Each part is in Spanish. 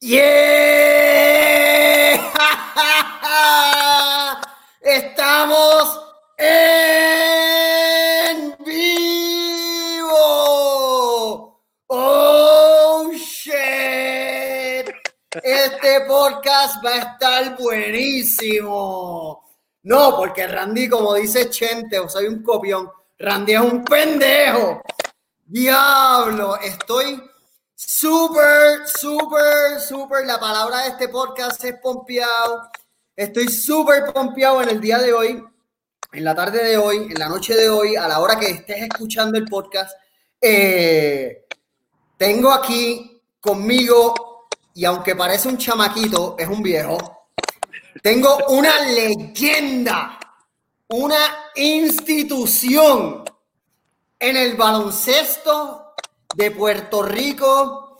¡Yeah! ¡Estamos en vivo! ¡Oh, shit! Este podcast va a estar buenísimo. No, porque Randy, como dice Chente, o soy un copión, Randy es un pendejo. Diablo, estoy súper, súper, súper. La palabra de este podcast es pompeado. Estoy súper pompeado en el día de hoy, en la tarde de hoy, en la noche de hoy, a la hora que estés escuchando el podcast. Eh, tengo aquí conmigo, y aunque parece un chamaquito, es un viejo. Tengo una leyenda, una institución en el baloncesto de Puerto Rico.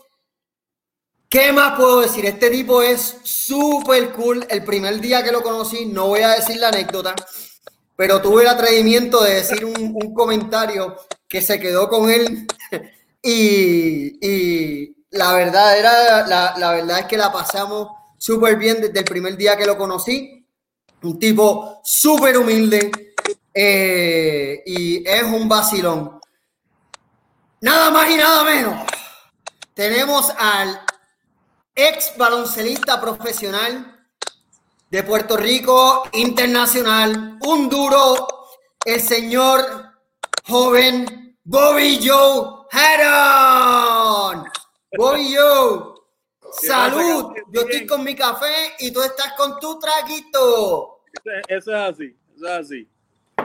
¿Qué más puedo decir? Este tipo es súper cool. El primer día que lo conocí, no voy a decir la anécdota, pero tuve el atrevimiento de decir un, comentario que se quedó con él y, la verdad era, la, la, verdad es que la pasamos súper bien desde el primer día que lo conocí. Un tipo súper humilde eh, y es un vacilón. Nada más y nada menos. Tenemos al ex baloncelista profesional de Puerto Rico internacional, un duro, el señor joven Bobby Joe Heron. Bobby Joe, salud. Yo estoy con mi café y tú estás con tu traguito. Eso es así, eso es así.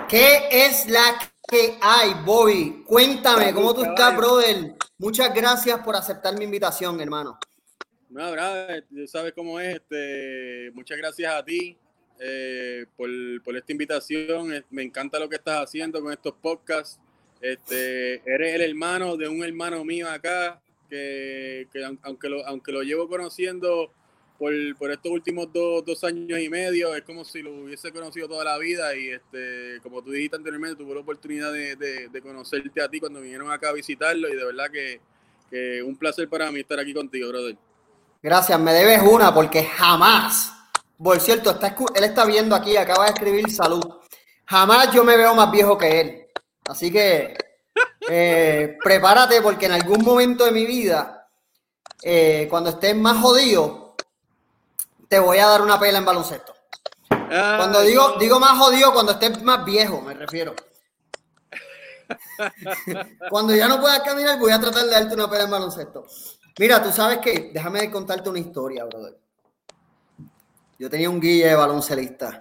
¿Qué es la que hay, Bobby? Cuéntame, ¿cómo tú estás, brother? Muchas gracias por aceptar mi invitación, hermano. No, brother, tú sabes cómo es. Este, muchas gracias a ti eh, por, por, esta invitación. Me encanta lo que estás haciendo con estos podcasts. Este, eres el hermano de un hermano mío acá, que, que aunque, lo, aunque lo llevo conociendo por, estos últimos dos, dos, años y medio, es como si lo hubiese conocido toda la vida y este, como tú dijiste anteriormente, tuve la oportunidad de, de, de conocerte a ti cuando vinieron acá a visitarlo y de verdad que, que, un placer para mí estar aquí contigo, brother. Gracias, me debes una porque jamás, por cierto, está, él está viendo aquí, acaba de escribir salud, jamás yo me veo más viejo que él, así que eh, prepárate porque en algún momento de mi vida, eh, cuando estés más jodido, te voy a dar una pela en baloncesto. Cuando digo, digo más jodido, cuando estés más viejo, me refiero. cuando ya no puedas caminar, voy a tratar de darte una pela en baloncesto. Mira, tú sabes que, déjame contarte una historia, brother. Yo tenía un guille de baloncelista.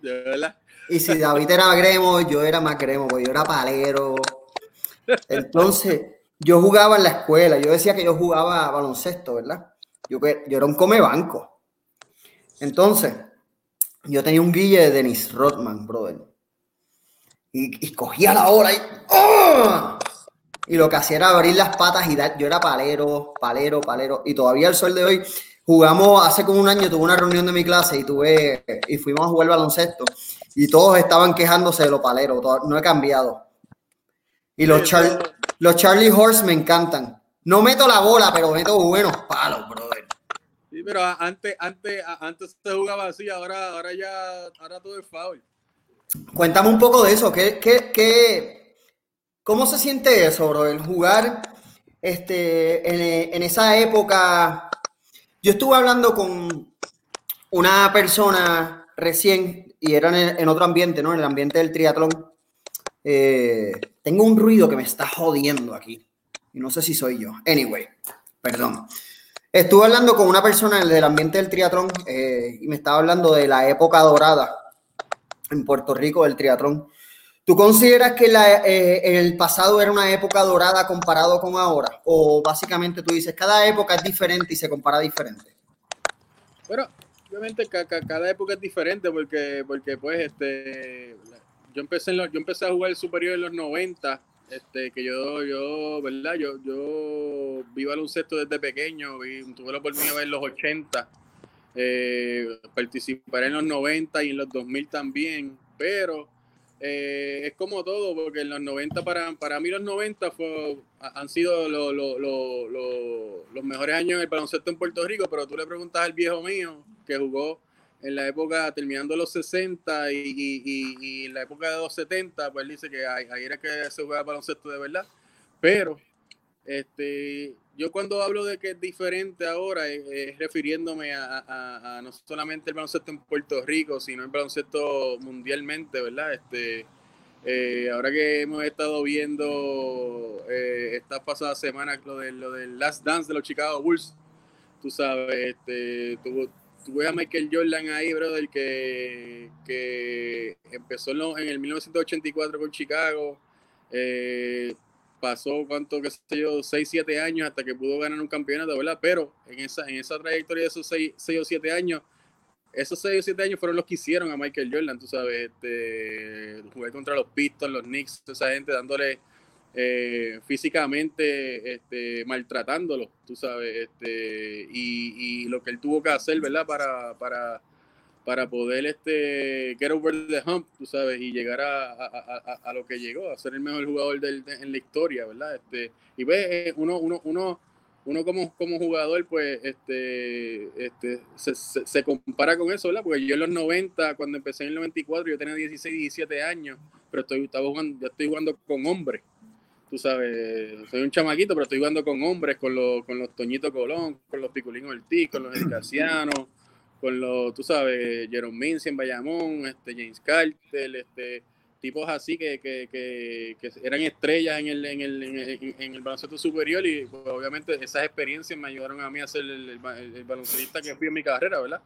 ¿De verdad? Y si David era gremo, yo era más gremo, porque yo era palero. Entonces, yo jugaba en la escuela, yo decía que yo jugaba baloncesto, ¿verdad? Yo, yo era un come banco. Entonces, yo tenía un guille de Dennis Rodman, brother. Y, y cogía la hora y, ¡oh! y lo que hacía era abrir las patas y dar. Yo era palero, palero, palero. Y todavía el sol de hoy jugamos, hace como un año tuve una reunión de mi clase y tuve y fuimos a jugar baloncesto. Y todos estaban quejándose de lo palero. no he cambiado. Y los, Char, los Charlie Horse me encantan. No meto la bola, pero meto buenos palos, brother. Pero antes, antes, antes se jugaba así, ahora, ahora ya, ahora todo es foul. Cuéntame un poco de eso. ¿Qué, qué, qué, ¿Cómo se siente eso, bro? El jugar este, en, en esa época. Yo estuve hablando con una persona recién y era en, en otro ambiente, ¿no? En el ambiente del triatlón. Eh, tengo un ruido que me está jodiendo aquí. Y no sé si soy yo. Anyway, perdón. Estuve hablando con una persona del ambiente del triatlón eh, y me estaba hablando de la época dorada en Puerto Rico del triatlón. ¿Tú consideras que eh, el pasado era una época dorada comparado con ahora? ¿O básicamente tú dices, cada época es diferente y se compara diferente? Bueno, obviamente cada época es diferente porque, porque pues, este, yo empecé, en lo, yo empecé a jugar el superior en los 90 este, que yo, yo, ¿verdad? Yo, yo vi baloncesto desde pequeño, vi, tuve la oportunidad de ver los 80, eh, participar en los 90 y en los 2000 también, pero eh, es como todo, porque en los 90, para, para mí los 90 fue, han sido lo, lo, lo, los mejores años en el baloncesto en Puerto Rico, pero tú le preguntas al viejo mío que jugó en la época, terminando los 60 y, y, y, en la época de los 70, pues dice que ahí, era que se jugaba baloncesto de verdad. Pero este, yo cuando hablo de que es diferente ahora, es, refiriéndome a, no solamente el baloncesto en Puerto Rico, sino el baloncesto mundialmente, ¿verdad? Este, eh, ahora que hemos estado viendo eh, estas pasadas semanas lo, de, lo del Last Dance de los Chicago Bulls, tú sabes, este, tuvo, tuve a Michael Jordan ahí, brother, que, que empezó en, el 1984 con Chicago. Eh, pasó, ¿cuánto, qué sé yo? 6, 7 años hasta que pudo ganar un campeonato, ¿verdad? Pero en esa, en esa trayectoria de esos 6, o 7 años, esos 6 o 7 años fueron los que hicieron a Michael Jordan, tú sabes, este, jugué contra los Pistons, los Knicks, esa gente dándole eh, físicamente este, maltratándolo, tú sabes, este, y, lo que él tuvo que hacer, ¿verdad? Para, para, para poder este, get over the hump, tú sabes, y llegar a, a, lo que llegó, a ser el mejor jugador del, en la historia, ¿verdad? Este, y ves, eh, uno, uno, uno, uno como, como jugador, pues, este, este, se, se, compara con eso, ¿verdad? Porque yo en los 90, cuando empecé en el 94, yo tenía 16, 17 años, pero estoy, estaba jugando, ya estoy jugando con hombres tú sabes, soy un chamaquito, pero estoy jugando con hombres, con los, con los Toñito Colón, con los Piculín Ortiz, con los Casiano, con los, tú sabes, Jerome Mincy en Bayamón, este, James Carter, este, tipos así que, que, que, que eran estrellas en el, en el, en el, baloncesto superior y pues, obviamente esas experiencias me ayudaron a mí a ser el, el, baloncestista que fui en mi carrera, ¿verdad?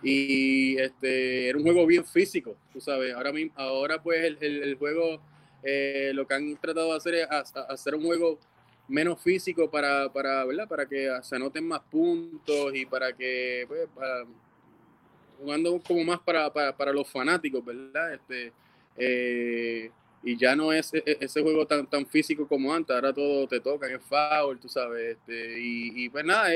Y este, era un juego bien físico, tú sabes, ahora, mismo, ahora pues el, el juego eh, lo que han tratado de hacer es hacer un juego menos físico para, para, ¿verdad? para que se anoten más puntos y para que, pues, jugando como más para, para, los fanáticos, ¿verdad? Este, eh, y ya no es e, e, ese juego tan, tan físico como antes, ahora todo te toca, es foul, tú sabes, este, y, y pues nada,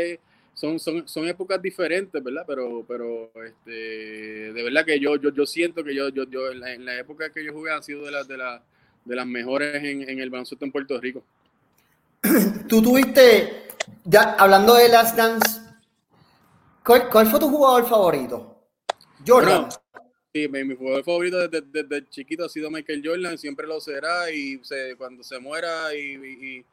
son, son, son épocas diferentes, ¿verdad? Pero, pero este, de verdad que yo, yo, yo siento que yo, yo, yo en, la, en la época que yo jugué han sido de las de las de las mejores en, en el baloncesto en Puerto Rico. Tú tuviste, ya hablando de las Dance, ¿cuál, fue tu jugador favorito? Jordan. sí, mi, jugador favorito desde, desde, chiquito ha sido Michael Jordan, siempre lo será y cuando se muera y,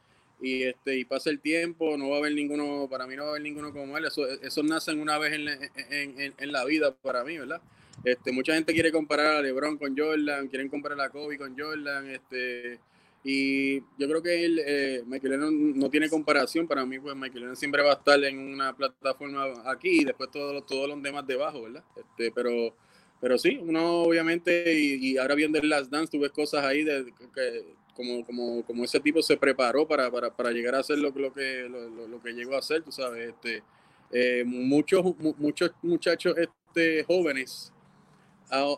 y, este, y pase el tiempo, no va a haber ninguno, para mí no va a haber ninguno como él, eso, eso nacen una vez en, en, en la vida para mí, ¿verdad? Este, mucha gente quiere comparar a LeBron con Jordan, quieren comparar a Kobe con Jordan, este, y yo creo que él, eh, Michael Lennon no tiene comparación. Para mí, pues Michael Lennon siempre va a estar en una plataforma aquí y después todos todos los demás debajo, ¿verdad? Este, pero, pero sí, uno obviamente, y, ahora viendo el Last Dance, tú ves cosas ahí de que, como, como, como ese tipo se preparó para, para, para llegar a hacer lo, lo que, lo, que llegó a hacer, tú sabes. Este, eh, muchos, muchos muchachos este, jóvenes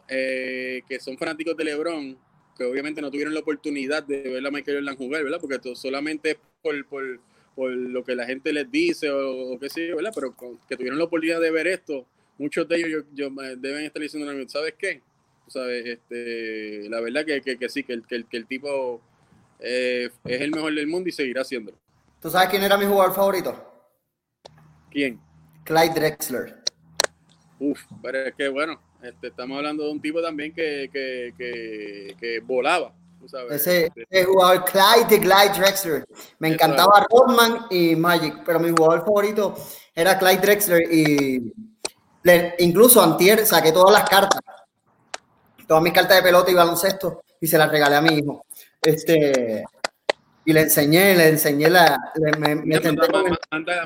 eh, que son fanáticos de LeBron, que obviamente no tuvieron la oportunidad de ver a Michael Jordan jugar, ¿verdad? Porque solamente por, por, por, lo que la gente les dice o, qué sé yo, ¿verdad? Pero que tuvieron la oportunidad de ver esto, muchos de ellos yo, deben estar diciendo, ¿sabes qué? ¿Sabes? Este, la verdad que, que, que sí, que el, que el, que el tipo eh, es el mejor del mundo y seguirá siendo. ¿Tú sabes quién era mi jugador favorito? ¿Quién? Clyde Drexler. Uf, pero es que bueno, este, estamos hablando de un tipo también que, que, que, que volaba. Ese, este, ese, jugador, Clyde de Clyde Drexler. Me encantaba Rodman y Magic, pero mi jugador favorito era Clyde Drexler y incluso antier saqué todas las cartas, todas mis cartas de pelota y baloncesto y se las regalé a mi hijo. Este, y le enseñé, le enseñé la... me, me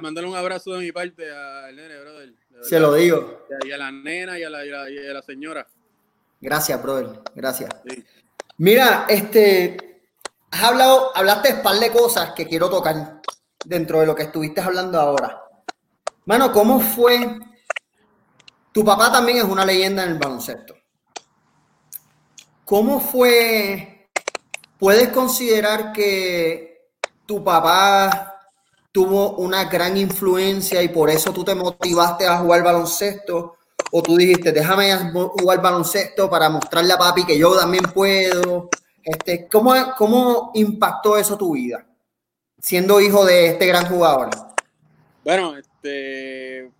mándale un abrazo de mi parte al nene, brother. Se lo digo. Y a la nena y a la, y a la, señora. Gracias, brother. Gracias. Mira, este, has hablado, hablaste de un par de cosas que quiero tocar dentro de lo que estuviste hablando ahora. Mano, ¿cómo fue? Tu papá también es una leyenda en el baloncesto. ¿Cómo fue? ¿Puedes considerar que tu papá tuvo una gran influencia y por eso tú te motivaste a jugar baloncesto? ¿O tú dijiste, déjame jugar baloncesto para mostrarle a papi que yo también puedo? Este, ¿cómo, ¿Cómo impactó eso tu vida, siendo hijo de este gran jugador? Bueno, este,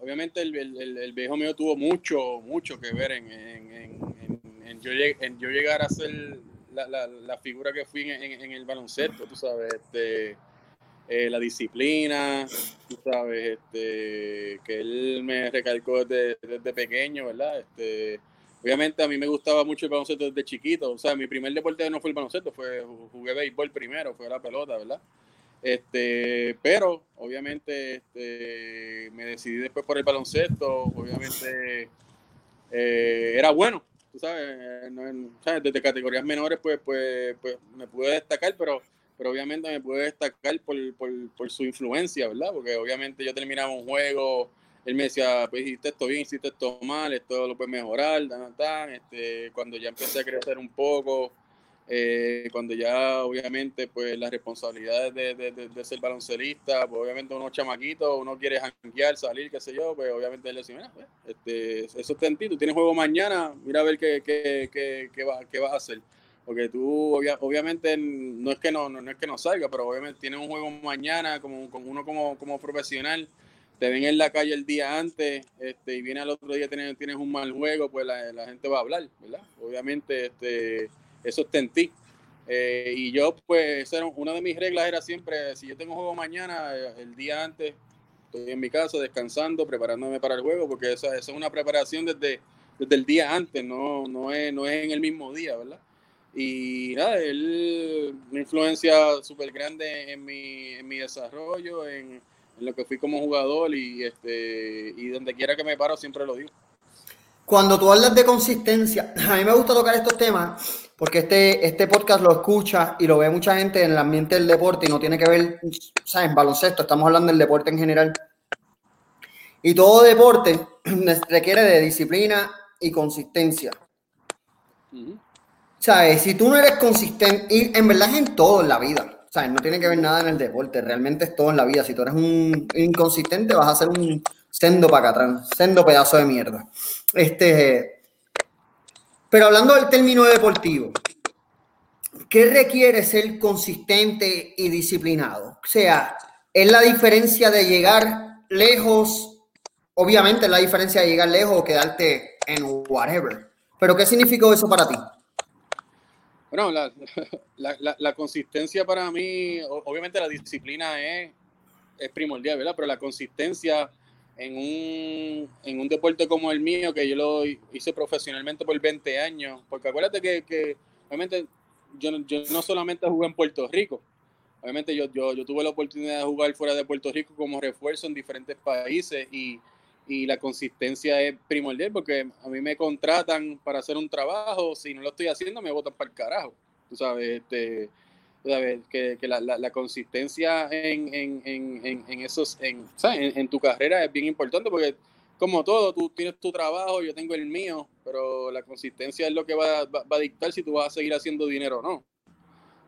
obviamente el, el, viejo mío tuvo mucho, mucho que ver en, en, yo, llegar a ser la, la, la figura que fui en, el baloncesto, tú sabes, este, eh, la disciplina, tú sabes, este, que él me recalcó desde, desde, pequeño, ¿verdad? Este, obviamente a mí me gustaba mucho el baloncesto desde chiquito, o sea, mi primer deporte no fue el baloncesto, fue jugué béisbol primero, fue la pelota, ¿verdad? Este, pero obviamente este, me decidí después por el baloncesto, obviamente eh, era bueno, tú sabes, desde categorías menores pues, pues, pues me pude destacar, pero, pero obviamente me pude destacar por, por, por su influencia, ¿verdad? Porque obviamente yo terminaba un juego, él me decía, pues hiciste esto bien, hiciste esto mal, esto lo puedes mejorar, tan, tan, este, cuando ya empecé a crecer un poco, eh, cuando ya obviamente pues las responsabilidades de, de, ser baloncelista, pues obviamente uno chamaquito, uno quiere janguear, salir, qué sé yo, pues obviamente él decía, pues, este, eso está en tienes juego mañana, mira a ver qué, qué, qué, qué, va, qué vas a hacer. Porque tú obviamente no es que no, no, es que no salga, pero obviamente tienes un juego mañana como, como uno como, como profesional, te ven en la calle el día antes este, y viene al otro día tienes, tienes un mal juego, pues la, la gente va a hablar, ¿verdad? Obviamente este eso está en ti. Eh, y yo, pues, una de mis reglas era siempre, si yo tengo juego mañana, eh, el día antes, estoy en mi casa descansando, preparándome para el juego, porque esa, es una preparación desde, desde el día antes, no, no, es, no es en el mismo día, ¿verdad? Y nada, él, una influencia súper grande en mi, en mi desarrollo, en, en, lo que fui como jugador y, este, y donde quiera que me paro siempre lo digo. Cuando tú hablas de consistencia, a mí me gusta tocar estos temas porque este, este podcast lo escucha y lo ve mucha gente en el ambiente del deporte y no tiene que ver, ¿sabes? En baloncesto, estamos hablando del deporte en general. Y todo deporte requiere de disciplina y consistencia. ¿Sabes? Si tú no eres consistente, y en verdad es en todo en la vida, ¿sabes? No tiene que ver nada en el deporte, realmente es todo en la vida. Si tú eres un inconsistente, vas a ser un sendo atrás, sendo pedazo de mierda. Este, pero hablando del término deportivo, ¿qué requiere ser consistente y disciplinado? O sea, es la diferencia de llegar lejos, obviamente es la diferencia de llegar lejos o quedarte en whatever. Pero ¿qué significó eso para ti? Bueno, la, consistencia para mí, obviamente la disciplina es, es primordial, ¿verdad? Pero la consistencia en un, en un deporte como el mío, que yo lo hice profesionalmente por 20 años, porque acuérdate que, que obviamente yo, yo, no solamente jugué en Puerto Rico, obviamente yo, yo, yo, tuve la oportunidad de jugar fuera de Puerto Rico como refuerzo en diferentes países y, y la consistencia es primordial porque a mí me contratan para hacer un trabajo, si no lo estoy haciendo me botan para el carajo, tú sabes, este que, que la, la, consistencia en, en, en, en esos, en, en, tu carrera es bien importante porque como todo, tú tienes tu trabajo, yo tengo el mío, pero la consistencia es lo que va, va, a dictar si tú vas a seguir haciendo dinero o no.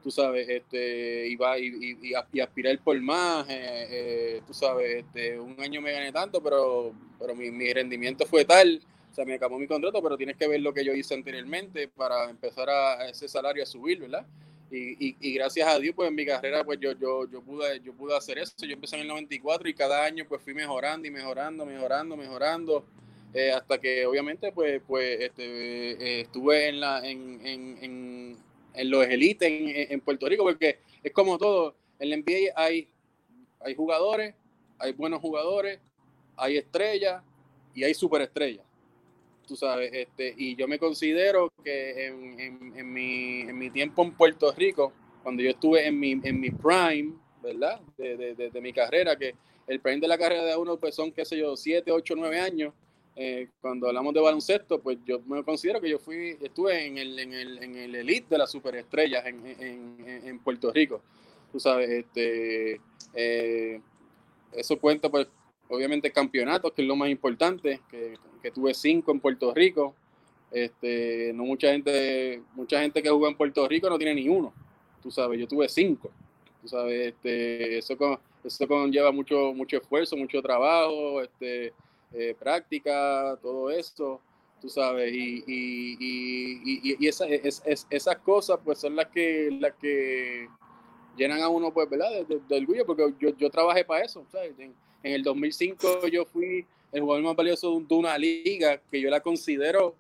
Tú sabes, este, y, va, y, y, aspirar por más, eh, eh, tú sabes, este, un año me gané tanto, pero, pero mi, mi rendimiento fue tal, o sea, me acabó mi contrato, pero tienes que ver lo que yo hice anteriormente para empezar a ese salario a subir, ¿verdad? Y, y, gracias a Dios, pues en mi carrera, pues yo, yo, yo, pude, yo pude hacer eso. Yo empecé en el 94 y cada año pues fui mejorando y mejorando, mejorando, mejorando. Eh, hasta que obviamente pues, pues este, eh, estuve en, la, en, en, en, los élites en, en, Puerto Rico, porque es como todo, en la NBA hay, hay jugadores, hay buenos jugadores, hay estrellas y hay superestrellas tú sabes, este, y yo me considero que en, en, mi, en mi tiempo en Puerto Rico, cuando yo estuve en mi, en mi prime, ¿verdad? De, de, de, mi carrera, que el prime de la carrera de uno pues son, qué sé yo, 7, 8, 9 años. Eh, cuando hablamos de baloncesto, pues yo me considero que yo fui, estuve en el, en el, en el elite de las superestrellas en, en, en Puerto Rico. Tú sabes, este, eh, eso cuenta pues obviamente campeonatos, que es lo más importante, que, que, tuve cinco en Puerto Rico. Este, no mucha gente, mucha gente que juega en Puerto Rico no tiene ni uno. Tú sabes, yo tuve cinco. Tú sabes, este, eso, con, eso conlleva mucho, mucho esfuerzo, mucho trabajo, este, eh, práctica, todo eso. Tú sabes, y, y, y, y esas, es, esas cosas pues son las que, las que llenan a uno, pues, ¿verdad? De, orgullo, porque yo, yo trabajé para eso, En, el 2005 yo fui el jugador más valioso de una liga que yo la considero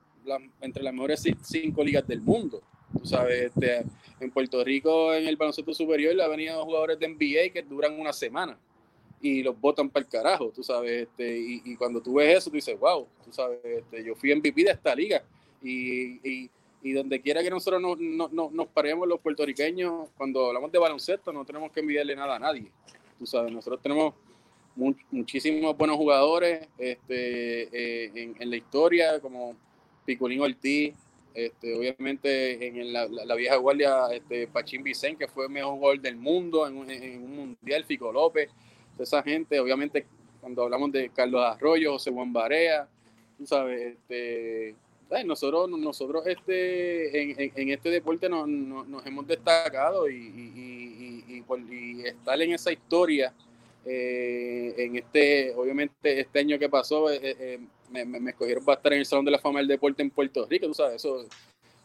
entre las mejores cinco ligas del mundo. Tú sabes, este, en Puerto Rico, en el baloncesto superior, han venido jugadores de NBA que duran una semana y los botan para el carajo, tú sabes, este, y, cuando tú ves eso, tú dices, wow, tú sabes, este, yo fui MVP de esta liga y, y, donde quiera que nosotros nos paremos los puertorriqueños, cuando hablamos de baloncesto, no tenemos que envidiarle nada a nadie, tú sabes, nosotros tenemos muchísimos buenos jugadores este, eh, en, la historia, como Picolín Ortiz, este, obviamente en la, vieja guardia, este, Pachín Vicente, que fue el mejor jugador del mundo en, en un mundial, Fico López, esa gente, obviamente cuando hablamos de Carlos Arroyo, José Juan Barea, tú sabes, este, nosotros, nosotros este, en, este deporte nos, hemos destacado y, estar en esa historia, eh, en este, obviamente este año que pasó, eh, eh, me, me, escogieron para estar en el Salón de la Fama del Deporte en Puerto Rico, tú sabes, eso,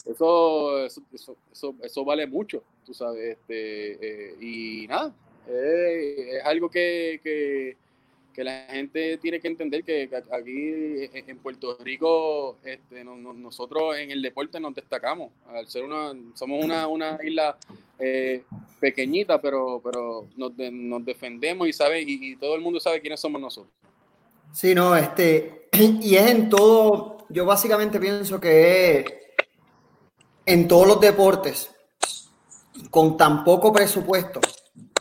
eso, eso, eso, eso vale mucho, tú sabes, este, y nada, eh, es algo que, que, la gente tiene que entender que aquí en Puerto Rico este, nosotros en el deporte nos destacamos. Al ser una, somos una, una isla eh, pequeñita, pero, pero nos, defendemos y, sabe, y, todo el mundo sabe quiénes somos nosotros. Sí, no, este, y es en todo, yo básicamente pienso que en todos los deportes, con tan poco presupuesto,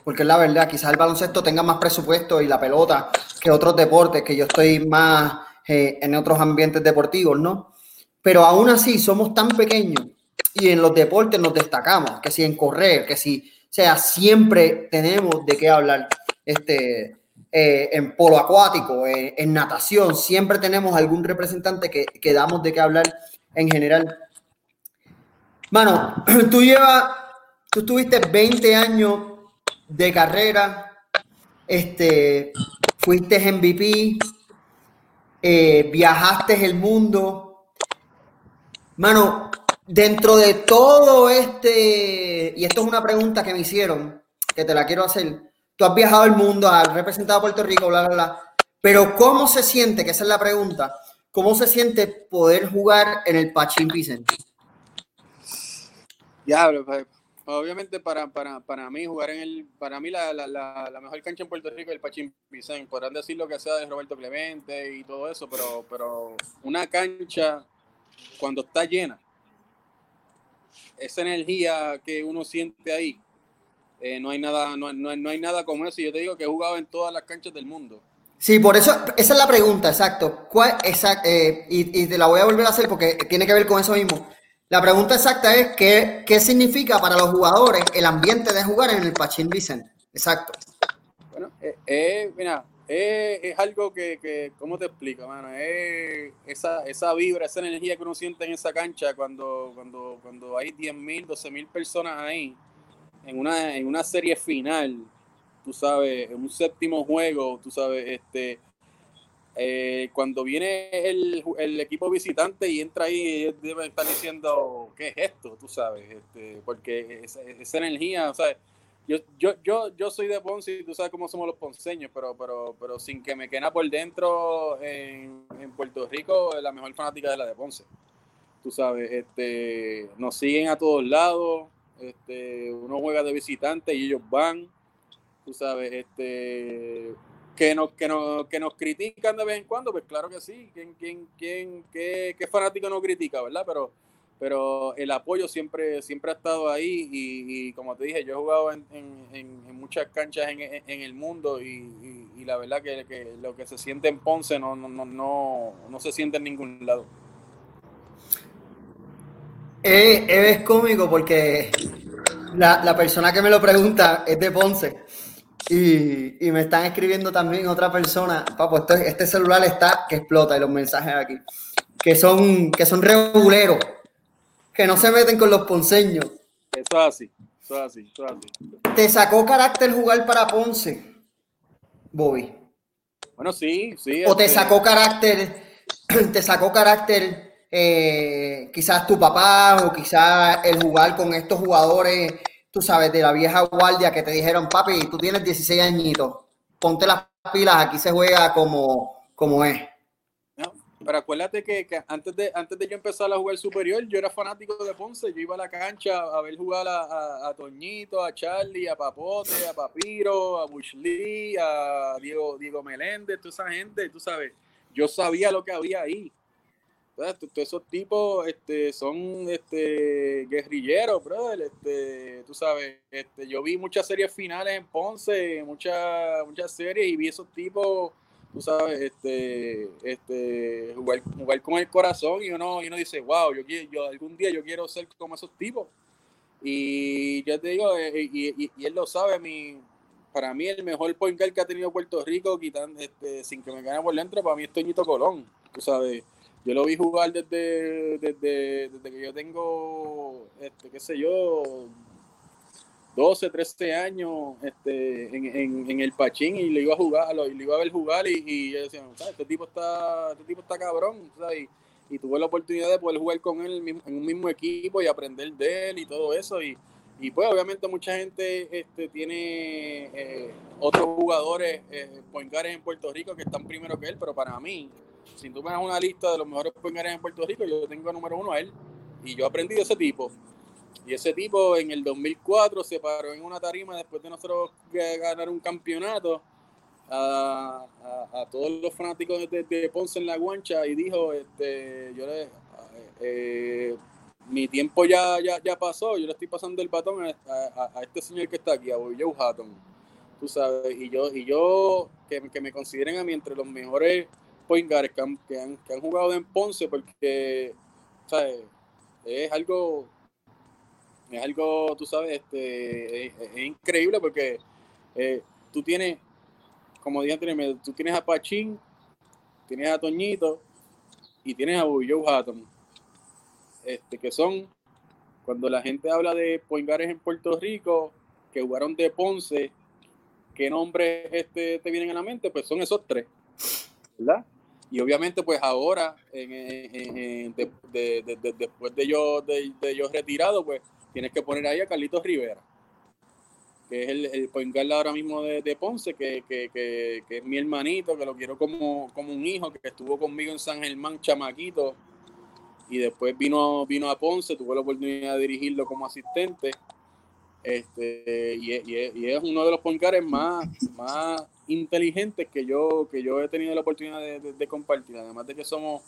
porque la verdad, quizás el baloncesto tenga más presupuesto y la pelota que otros deportes, que yo estoy más eh, en otros ambientes deportivos, ¿no? Pero aún así somos tan pequeños y en los deportes nos destacamos, que si en correr, que si, o sea, siempre tenemos de qué hablar, este, eh, en polo acuático, eh, en natación, siempre tenemos algún representante que, que damos de qué hablar en general. Mano, tú llevas, tú estuviste 20 años de carrera, este, fuiste MVP, eh, viajaste el mundo. Mano, dentro de todo este, y esto es una pregunta que me hicieron, que te la quiero hacer. Tú has viajado el mundo, has representado a Puerto Rico, bla, bla, bla. Pero ¿cómo se siente? Que esa es la pregunta. ¿Cómo se siente poder jugar en el Pachín Vicente? Diablo, Obviamente para, para, para mí jugar en el, para mí la, la, la, mejor cancha en Puerto Rico es el Pachín Vicente. Podrán decir lo que sea de Roberto Clemente y todo eso, pero, pero una cancha cuando está llena, esa energía que uno siente ahí, eh, no hay nada, no, no, no, hay nada como eso. Yo te digo que he jugado en todas las canchas del mundo. Sí, por eso, esa es la pregunta, exacto. ¿Cuál, exact, eh, y, y, te la voy a volver a hacer porque tiene que ver con eso mismo. La pregunta exacta es, ¿qué, ¿qué significa para los jugadores el ambiente de jugar en el Pachín Vicente? Exacto. Bueno, eh, eh mira, eh, es algo que, que, ¿cómo te explico, mano? Es esa, esa vibra, esa energía que uno siente en esa cancha cuando, cuando, cuando hay 10.000, 12.000 personas ahí en una, en una serie final, tú sabes, en un séptimo juego, tú sabes, este eh, cuando viene el, equipo visitante y entra ahí, deben estar diciendo, ¿qué es esto? Tú sabes, este, porque esa, energía, o sea, yo, yo, yo, yo soy de Ponce y tú sabes cómo somos los ponceños, pero, pero, pero sin que me quede por dentro en, Puerto Rico, la mejor fanática de la de Ponce. Tú sabes, este, nos siguen a todos lados, este, uno juega de visitante y ellos van, tú sabes, este, que nos, que, nos, que nos critican de vez en cuando, pues claro que sí. ¿Quién, quién, quién, qué, qué fanático no critica, verdad? Pero, pero el apoyo siempre, siempre ha estado ahí y, como te dije, yo he jugado en, en, muchas canchas en, el mundo y, la verdad que, que, lo que se siente en Ponce no, no, no, no, no se siente en ningún lado. Es, es cómico porque la, la persona que me lo pregunta es de Ponce. Y, y, me están escribiendo también otra persona, papo, este, este, celular está que explota y los mensajes aquí, que son, que son reguleros, que no se meten con los ponceños. Eso es así, eso es así, eso es así. ¿Te sacó carácter jugar para Ponce, Bobby? Bueno, sí, sí. ¿O te este sacó carácter, te sacó carácter eh, quizás tu papá o quizás el jugar con estos jugadores tú sabes, de la vieja guardia que te dijeron, papi, tú tienes 16 añitos, ponte las pilas, aquí se juega como, como es. pero acuérdate que, antes, de, antes de yo empezar a jugar superior, yo era fanático de Ponce. Yo iba a la cancha a ver jugar a, Toñito, a Charlie, a Papote, a Papiro, a Bush Lee, a Diego, Diego Meléndez, toda esa gente, tú sabes. Yo sabía lo que había ahí. Todos esos tipos este, son este, guerrilleros, brother. Este, tú sabes, este, yo vi muchas series finales en Ponce, muchas, muchas series, y vi esos tipos, tú sabes, este, este, jugar, jugar con el corazón, y uno, y uno dice, wow, yo, yo algún día yo quiero ser como esos tipos. Y ya te digo, eh, y, y, él lo sabe, mi, para mí el mejor point guard que ha tenido Puerto Rico, quitando, este, sin que me gane por dentro, para mí es Toñito Colón, tú sabes yo lo vi jugar desde, desde, que yo tengo, este, qué sé yo, 12, 13 años este, en, el Pachín y le iba a jugar, lo, le iba a ver jugar y, y yo decía, este tipo está, este tipo está cabrón, Y, tuve la oportunidad de poder jugar con él en un mismo equipo y aprender de él y todo eso. Y, y pues obviamente mucha gente este, tiene eh, otros jugadores, eh, en Puerto Rico que están primero que él, pero para mí, si tú me das una lista de los mejores poingares en Puerto Rico, yo tengo número uno a él. Y yo aprendí de ese tipo. Y ese tipo en el 2004 se paró en una tarima después de nosotros ganar un campeonato a, todos los fanáticos de, Ponce en la guancha y dijo, este, yo le, eh, mi tiempo ya, ya, pasó, yo le estoy pasando el batón a, este señor que está aquí, a Joe Hatton. Tú sabes, y yo, y yo que, que me consideren a mí entre los mejores point que han, jugado en Ponce porque, ¿sabes? Es algo, es algo, tú sabes, este, es, increíble porque eh, tú tienes, como dije anteriormente, tú tienes a Pachín, tienes a Toñito y tienes a Joe Hatton, este, que son, cuando la gente habla de point en Puerto Rico, que jugaron de Ponce, ¿qué nombres este, te vienen a la mente? Pues son esos tres, ¿verdad? Y obviamente, pues ahora, después de yo, de, yo retirado, pues tienes que poner ahí a Carlitos Rivera, que es el, el ahora mismo de, Ponce, que, es mi hermanito, que lo quiero como, como un hijo, que estuvo conmigo en San Germán, chamaquito, y después vino, vino a Ponce, tuve la oportunidad de dirigirlo como asistente. Este, y, es uno de los poncares más, más inteligentes que yo, que yo he tenido la oportunidad de, compartir. Además de que somos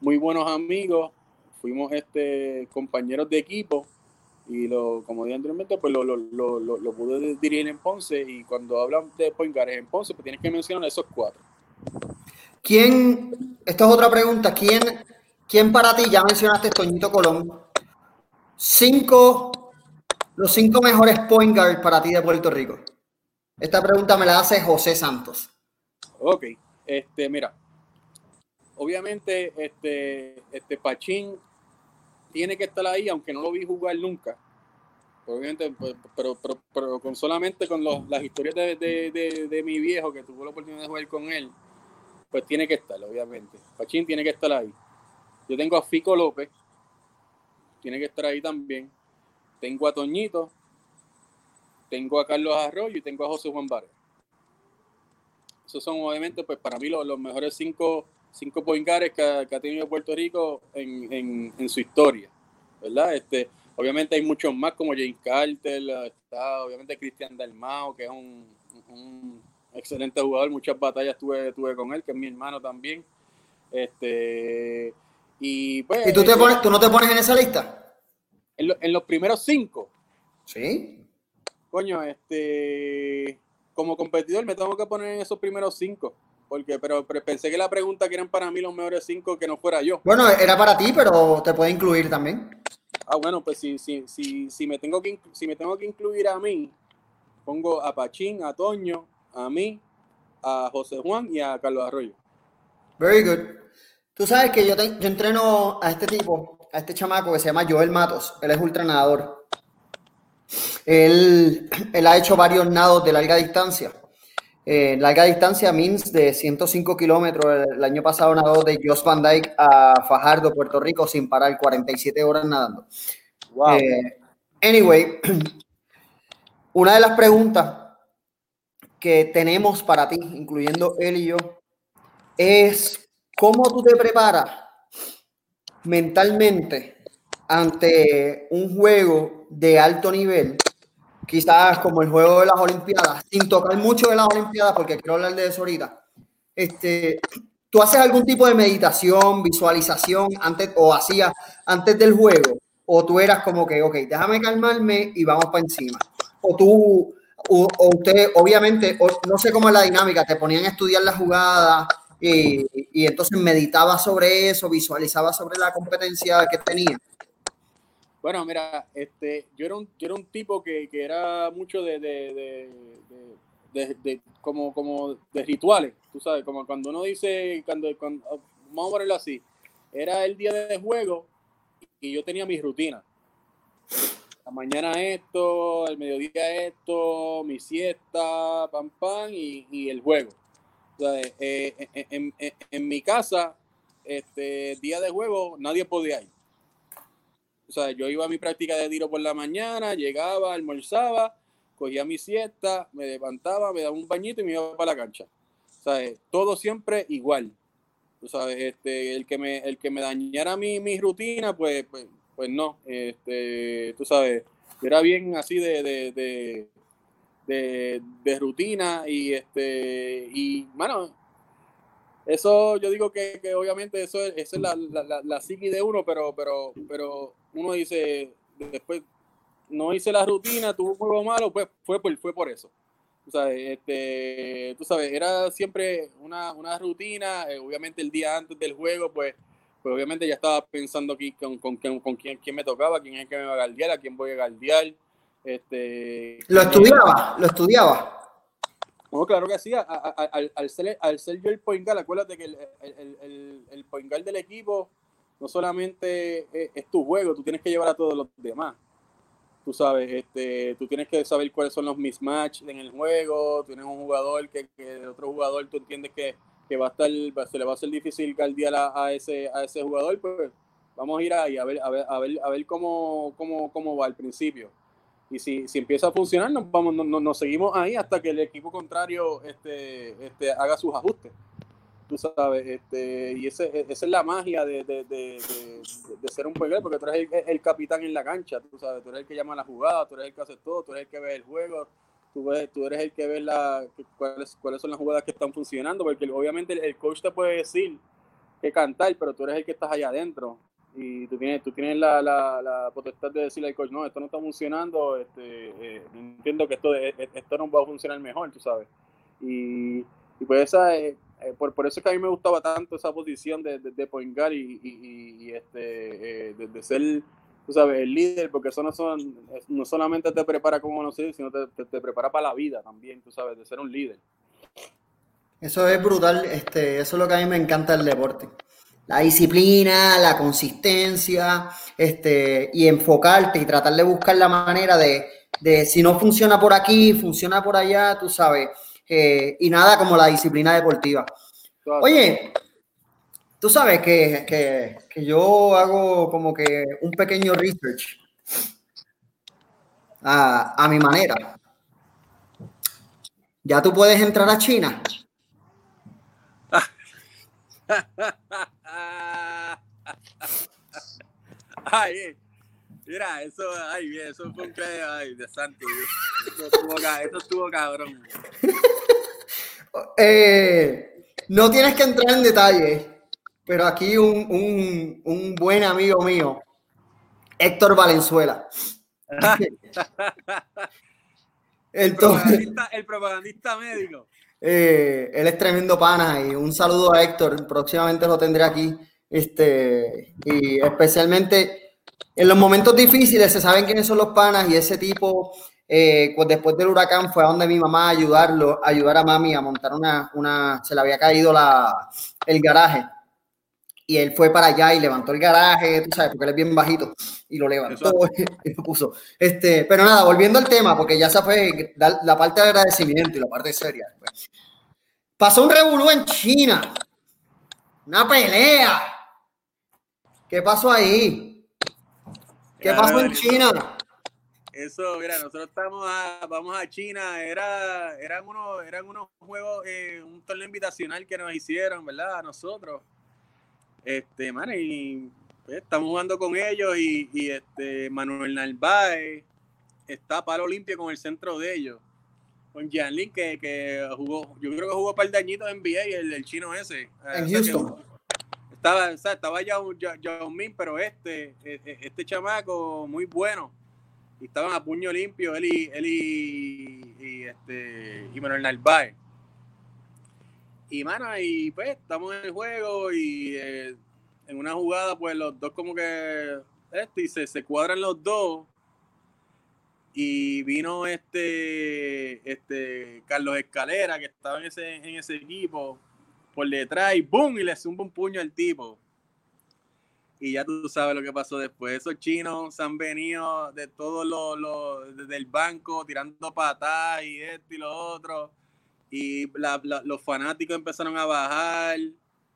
muy buenos amigos, fuimos este, compañeros de equipo y lo, como dije anteriormente, pues lo, lo, lo, lo, pude dirigir en Ponce y cuando hablan de poncares en Ponce, pues tienes que mencionar esos cuatro. ¿Quién, esta es otra pregunta, quién, quién para ti, ya mencionaste Toñito Colón, cinco los cinco mejores point guards para ti de Puerto Rico. Esta pregunta me la hace José Santos. Ok, este, mira, obviamente, este, este Pachín tiene que estar ahí, aunque no lo vi jugar nunca. Obviamente, pues, pero, pero, con solamente con las historias de, mi viejo que tuvo la oportunidad de jugar con él, pues tiene que estar, obviamente. Pachín tiene que estar ahí. Yo tengo a Fico López, tiene que estar ahí también tengo a Toñito, tengo a Carlos Arroyo y tengo a José Juan Vargas. Esos son obviamente, pues para mí los, mejores cinco, cinco que, que, ha tenido Puerto Rico en, su historia, ¿verdad? Este, obviamente hay muchos más como James Carter, está obviamente Cristian Dalmao, que es un, excelente jugador, muchas batallas tuve, tuve con él, que es mi hermano también. Este, y, pues, ¿Y tú, te pones, tú no te pones en esa lista? en, los primeros cinco. Sí. Coño, este, como competidor me tengo que poner en esos primeros cinco. Porque, pero, pensé que la pregunta que eran para mí los mejores cinco que no fuera yo. Bueno, era para ti, pero te puede incluir también. Ah, bueno, pues si, si, si, si, me tengo que, si me tengo que incluir a mí, pongo a Pachín, a Toño, a mí, a José Juan y a Carlos Arroyo. Very good. Tú sabes que yo, yo entreno a este tipo, a este chamaco que se llama Joel Matos. Él es ultranadador. Él, él ha hecho varios nados de larga distancia. Eh, larga distancia means de 105 kilómetros. El, año pasado nadó de Jos Van Dyke a Fajardo, Puerto Rico, sin parar, 47 horas nadando. Wow. Eh, anyway, una de las preguntas que tenemos para ti, incluyendo él y yo, es cómo tú te preparas mentalmente ante un juego de alto nivel, quizás como el juego de las Olimpiadas, sin tocar mucho de las Olimpiadas, porque quiero hablar de eso ahorita. Este, ¿Tú haces algún tipo de meditación, visualización antes o hacías antes del juego? ¿O tú eras como que, ok, déjame calmarme y vamos para encima? ¿O tú, o, usted, obviamente, no sé cómo es la dinámica, te ponían a estudiar la jugada y, y entonces meditaba sobre eso, visualizaba sobre la competencia que tenía? Bueno, mira, este, yo era un, yo era un tipo que, que era mucho de, de, de, de, como, como de rituales, tú sabes, como cuando uno dice, cuando, vamos a ponerlo así, era el día de juego y yo tenía mi rutina. La mañana esto, el mediodía esto, mi siesta, pam, pam, y, y el juego. O sea, eh, en, en, en, mi casa, este día de juego, nadie podía ir o sea, yo iba a mi práctica de tiro por la mañana, llegaba, almorzaba, cogía mi siesta, me levantaba, me daba un bañito y me iba para la cancha. Sea, todo siempre igual. Tú sabes, este, el que me, el que me dañara mi, mi rutina, pues, pues, pues no. Este, tú sabes, era bien así de, de, de, de, de rutina y este, y bueno, eso yo digo que, que obviamente eso es, es la, la, la, psiqui de uno, pero, pero, pero uno dice, después no hice la rutina, tuvo un juego malo, pues fue por, fue por eso. Tú sabes, este, tú sabes, era siempre una, una rutina, eh, obviamente el día antes del juego, pues, pues obviamente ya estaba pensando aquí con, con, con, quién, quién, me tocaba, quién es el que me va a galdear, a quién voy a galdear. Este, lo estudiaba, lo estudiaba. Claro que sí. al, ser, al ser yo el point guard, acuérdate que el, el, el, el del equipo no solamente es, tu juego, tú tienes que llevar a todos los demás. Tú sabes, este, tú tienes que saber cuáles son los mismatches en el juego. Tienes un jugador que, que otro jugador tú entiendes que, que, va a estar, se le va a ser difícil guardiar a, a, ese, a ese jugador, pues vamos a ir ahí a ver, a ver, a ver, a ver cómo, cómo, cómo va al principio. Y si, si empieza a funcionar, nos, vamos, nos, nos seguimos ahí hasta que el equipo contrario este, este, haga sus ajustes. Tú sabes, este, y ese, e, esa es la magia de, de, de, de ser un jugador, porque tú eres el, capitán en la cancha, tú sabes, tú eres el que llama la jugada, tú eres el que hace todo, tú eres el que ve el juego, tú, ves, tú eres el que ve la, cuáles, cuáles son las jugadas que están funcionando, porque obviamente el, coach te puede decir que cantar, pero tú eres el que estás allá adentro, y tú tienes, tú tienes la, la, la potestad de decirle al coach, no, esto no está funcionando, este, eh, entiendo que esto, eh, esto no va a funcionar mejor, tú sabes. Y, y pues esa es eh, por, por, eso es que a mí me gustaba tanto esa posición de, de, de point guard y, y, este, eh, de, ser, tú sabes, el líder, porque eso no, son, no solamente te prepara como conocido, sino te, te, te, prepara para la vida también, tú sabes, de ser un líder. Eso es brutal, este, eso es lo que a mí me encanta del deporte. La disciplina, la consistencia, este, y enfocarte y tratar de buscar la manera de, de si no funciona por aquí, funciona por allá, tú sabes eh, y nada como la disciplina deportiva. Oye, tú sabes que, que, que, yo hago como que un pequeño research a, a mi manera. Ya tú puedes entrar a China. Ay, mira, eso, ay, eso fue un ay, de santo. Eso estuvo, eso estuvo cabrón. Eh, no tienes que entrar en detalle, pero aquí un, un, un buen amigo mío, Héctor Valenzuela. el, propagandista, el propagandista médico. Eh, él es tremendo pana y un saludo a Héctor. Próximamente lo tendré aquí. Este, y especialmente en los momentos difíciles se saben quiénes son los panas y ese tipo eh, pues después del huracán fue a donde mi mamá ayudarlo, a ayudar a mami a montar una, una, se le había caído la, el garaje. Y él fue para allá y levantó el garaje, tú sabes, porque él es bien bajito, y lo levantó y lo puso. Este, pero nada, volviendo al tema, porque ya se fue la, parte de agradecimiento y la parte seria. Pues. Pasó un revolú en China, una pelea. ¿Qué pasó ahí? ¿Qué pasó en China? Eso, mira, nosotros estamos a, vamos a China, era, eran unos, eran unos juegos, eh, un torneo invitacional que nos hicieron, ¿verdad? A nosotros. Este, man, y pues, estamos jugando con ellos y, y este Manuel Narváez está palo limpio con el centro de ellos. Con Lin que, que jugó, yo creo que jugó un par de añitos en NBA, el, el chino ese. En Houston. Estaba, o sea, estaba ya Min, pero este, e, e, este chamaco muy bueno. Y estaban a puño limpio él y, él y, y este, y Manuel Narváez. Y mano, y pues estamos en el juego y eh, en una jugada, pues los dos como que este, y se, se cuadran los dos y vino este, este Carlos Escalera, que estaba en ese, en ese equipo, por detrás y ¡boom! Y le zumba un puño al tipo. Y ya tú sabes lo que pasó después. Esos chinos se han venido de todos los, los del banco tirando patadas y esto y lo otro. Y los fanáticos empezaron a bajar.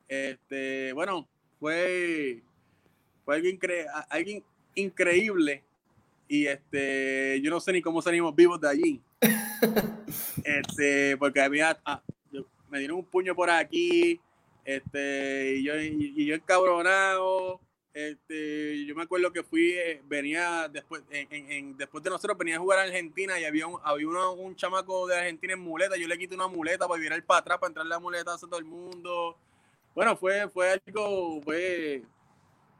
Este, bueno, fue, fue algo, alguien increíble y este, yo no sé ni cómo salimos vivos de allí. este, porque había, ah, me dieron un puño por aquí, este, y yo, y, yo encabronado, este, yo me acuerdo que fui, eh, venía después, en, después de nosotros venía a jugar a Argentina y había un, había un chamaco de Argentina en muleta, yo le quité una muleta para virar para atrás, para entrar la muleta a todo el mundo. Bueno, fue, fue algo, fue,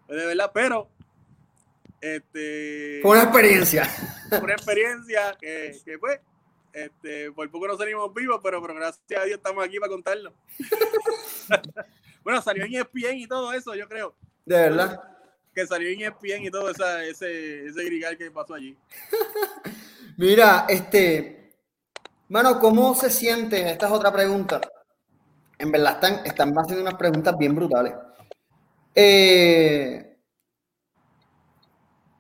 fue de verdad, pero este, fue una experiencia. Una experiencia que, que pues, este, por poco no salimos vivos, pero, pero gracias a Dios estamos aquí para contarlo. bueno, salió en ESPN y todo eso, yo creo. De verdad. Que salió en ESPN y todo esa, ese, ese grigal que pasó allí. Mira, este, mano, ¿cómo se siente? Esta es otra pregunta. En verdad están, están haciendo unas preguntas bien brutales. Eh,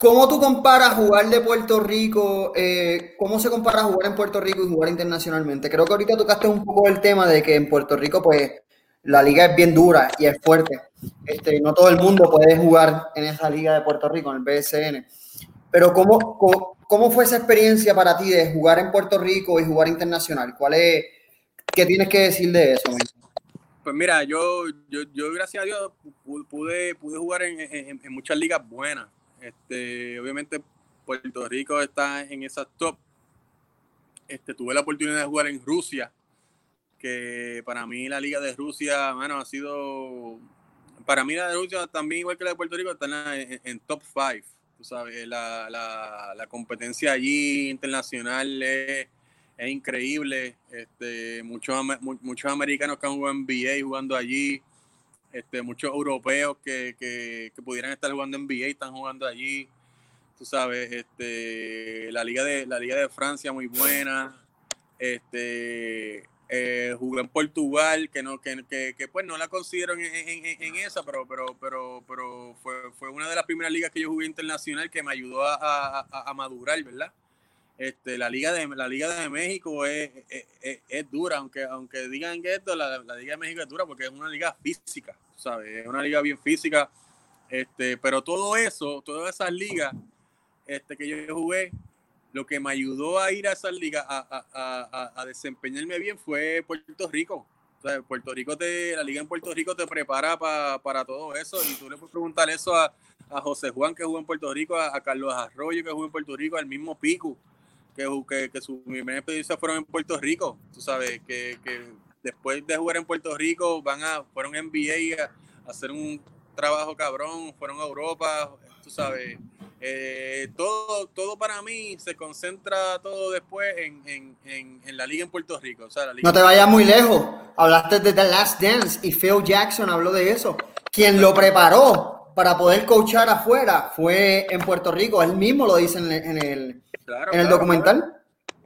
¿Cómo tú comparas jugar de Puerto Rico? Eh, ¿Cómo se compara jugar en Puerto Rico y jugar internacionalmente? Creo que ahorita tocaste un poco el tema de que en Puerto Rico, pues, la liga es bien dura y es fuerte. Este, no todo el mundo puede jugar en esa liga de Puerto Rico, en el BSN. Pero ¿cómo, cómo, fue esa experiencia para ti de jugar en Puerto Rico y jugar internacional? ¿Cuál es, ¿Qué tienes que decir de eso? Pues mira, yo, yo, yo gracias a Dios pude, pude jugar en, en muchas ligas buenas este, obviamente Puerto Rico está en esa top. Este, tuve la oportunidad de jugar en Rusia, que para mí la liga de Rusia, bueno, ha sido, para mí la de también igual que la de Puerto Rico está en, top 5. Tú sabes, la, la, la, competencia allí internacional es, es increíble. Este, muchos, muchos americanos que han jugado en NBA jugando allí este, muchos europeos que, que, pudieran estar jugando en NBA están jugando allí. Tú sabes, este, la liga de la liga de Francia muy buena. Este, eh, jugué en Portugal, que no, que, que, pues no la considero en, en, esa, pero, pero, pero, pero fue, fue una de las primeras ligas que yo jugué internacional que me ayudó a, a, a madurar, ¿verdad? Este, la liga de la liga de México es, es, dura aunque aunque digan que esto la, liga de México es dura porque es una liga física sabes es una liga bien física este pero todo eso todas esas ligas este que yo jugué lo que me ayudó a ir a esas ligas a, a, desempeñarme bien fue Puerto Rico Puerto Rico te la liga en Puerto Rico te prepara para todo eso y tú le puedes preguntar eso a, José Juan que jugó en Puerto Rico a, Carlos Arroyo que jugó en Puerto Rico al mismo Pico que, que, su primera experiencia fueron en Puerto Rico. Tú sabes, que, que después de jugar en Puerto Rico van a, fueron NBA a, hacer un trabajo cabrón, fueron a Europa, tú sabes. Eh, todo, todo para mí se concentra todo después en, en, en, la liga en Puerto Rico. O sea, la liga no te vayas muy lejos. Hablaste de The Last Dance y Phil Jackson habló de eso. Quien lo preparó para poder coachar afuera fue en Puerto Rico. Él mismo lo dice en el, en el documental.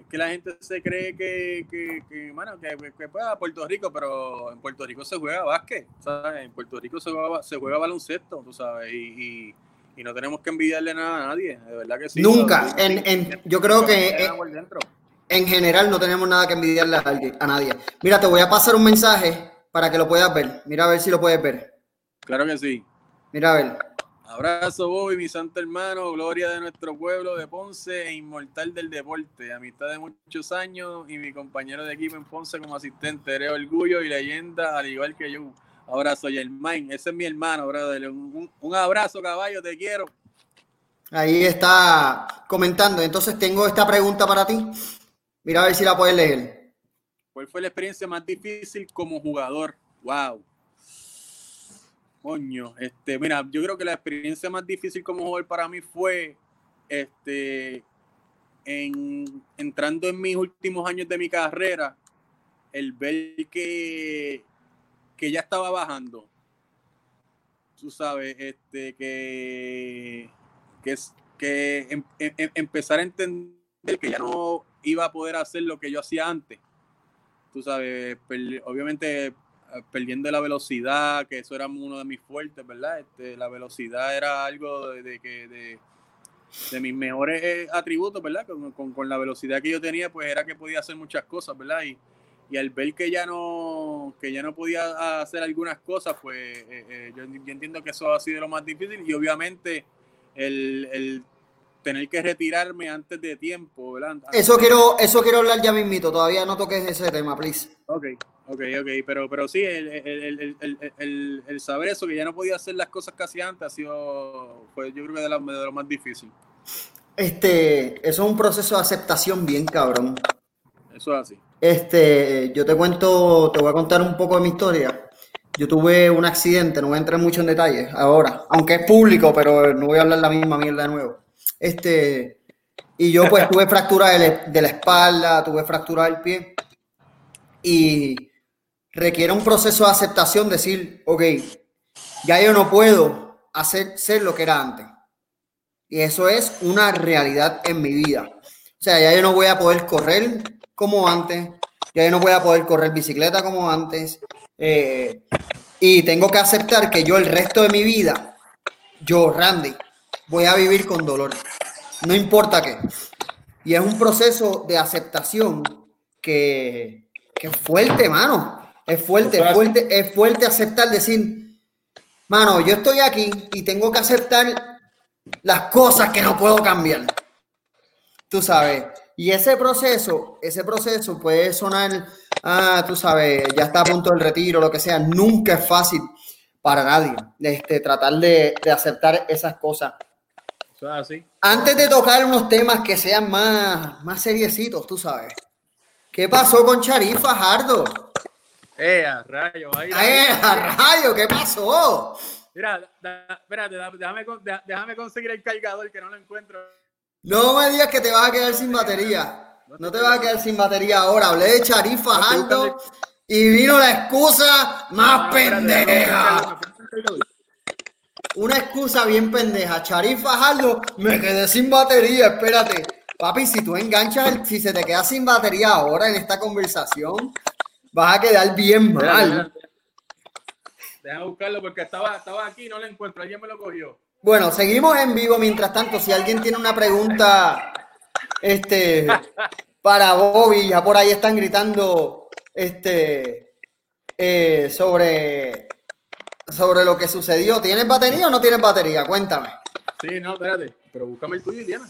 Es que la gente se cree que, que, que bueno, que, que a Puerto Rico, pero en Puerto Rico se juega básquet, ¿sabes? En Puerto Rico se juega, se juega baloncesto, tú sabes, y, y, no tenemos que envidiarle nada a nadie, de verdad que sí. Nunca, en, en, yo creo que en, general no tenemos nada que envidiarle a, a nadie. Mira, te voy a pasar un mensaje para que lo puedas ver. Mira a ver si lo puedes ver. Claro que sí. Mira a ver. Abrazo, Bobby, mi santo hermano, gloria de nuestro pueblo de Ponce e inmortal del deporte, amistad de muchos años y mi compañero de equipo en Ponce como asistente, eres orgullo y leyenda, al igual que yo. Abrazo, Germain, ese es mi hermano, brother. Un, un abrazo, caballo, te quiero. Ahí está comentando. Entonces tengo esta pregunta para ti. Mira a ver si la puedes leer. ¿Cuál fue la experiencia más difícil como jugador? Wow. Coño, este, mira, yo creo que la experiencia más difícil como jugador para mí fue este en, entrando en mis últimos años de mi carrera, el ver que, que ya estaba bajando. Tú sabes, este, que, que, que em, em, em, empezar a entender que ya no iba a poder hacer lo que yo hacía antes. Tú sabes, obviamente eh, perdiendo la velocidad, que eso era uno de mis fuertes, ¿verdad? Este, la velocidad era algo de, que de, de, mis mejores eh, atributos, ¿verdad? Con, con, la velocidad que yo tenía, pues era que podía hacer muchas cosas, ¿verdad? Y, y al ver que ya no que ya no podía hacer algunas cosas, pues eh, yo, yo, entiendo que eso ha sido lo más difícil y obviamente el, el tener que retirarme antes de tiempo, ¿verdad? Eso quiero, eso quiero hablar ya mismito, todavía no toques ese tema, please. Ok, ok, ok, pero, pero sí, el, el, el, el, saber eso, que ya no podía hacer las cosas casi antes, ha sido, pues yo creo que de, de lo más difícil. Este, eso es un proceso de aceptación bien cabrón. Eso es así. Este, yo te cuento, te voy a contar un poco de mi historia. Yo tuve un accidente, no voy a entrar mucho en detalles ahora, aunque es público, pero no voy a hablar la misma mierda de nuevo. Este, y yo pues tuve fractura de, la espalda, tuve fractura del pie y requiere un proceso de aceptación, decir, ok, ya yo no puedo hacer ser lo que era antes. Y eso es una realidad en mi vida. O sea, ya yo no voy a poder correr como antes, ya yo no voy a poder correr bicicleta como antes. Eh, y tengo que aceptar que yo el resto de mi vida, yo, Randy, voy a vivir con dolor. No importa qué. Y es un proceso de aceptación que, que es fuerte, mano. Es fuerte, es fuerte, es fuerte aceptar, decir, mano, yo estoy aquí y tengo que aceptar las cosas que no puedo cambiar. Tú sabes. Y ese proceso, ese proceso puede sonar, ah, tú sabes, ya está a punto del retiro, lo que sea. Nunca es fácil para nadie este, tratar de, de aceptar esas cosas. Antes de tocar unos temas que sean más, más seriecitos, tú sabes. ¿Qué pasó con Charif Fajardo? ¡Eh, a rayo! Ahí, ¡Eh, a rayo! ¿Qué pasó? Mira, espérate, déjame, déjame conseguir el cargador que no lo encuentro. No me digas que te vas a quedar sin batería. No te vas a quedar sin batería ahora. Hablé de Charif Fajardo y vino la excusa más pendeja. Una excusa bien pendeja. Charif Fajardo, me quedé sin batería. Espérate. Papi, si tú enganchas, si se te queda sin batería ahora en esta conversación, vas a quedar bien mal. Deja buscarlo porque estaba, estaba aquí y no lo encuentro. Alguien me lo cogió. Bueno, seguimos en vivo. Mientras tanto, si alguien tiene una pregunta este, para Bobby, ya por ahí están gritando este, eh, sobre sobre lo que sucedió. ¿Tienes batería o no tienes batería? Cuéntame. Sí, no, espérate, pero búscame el tuyo Diana.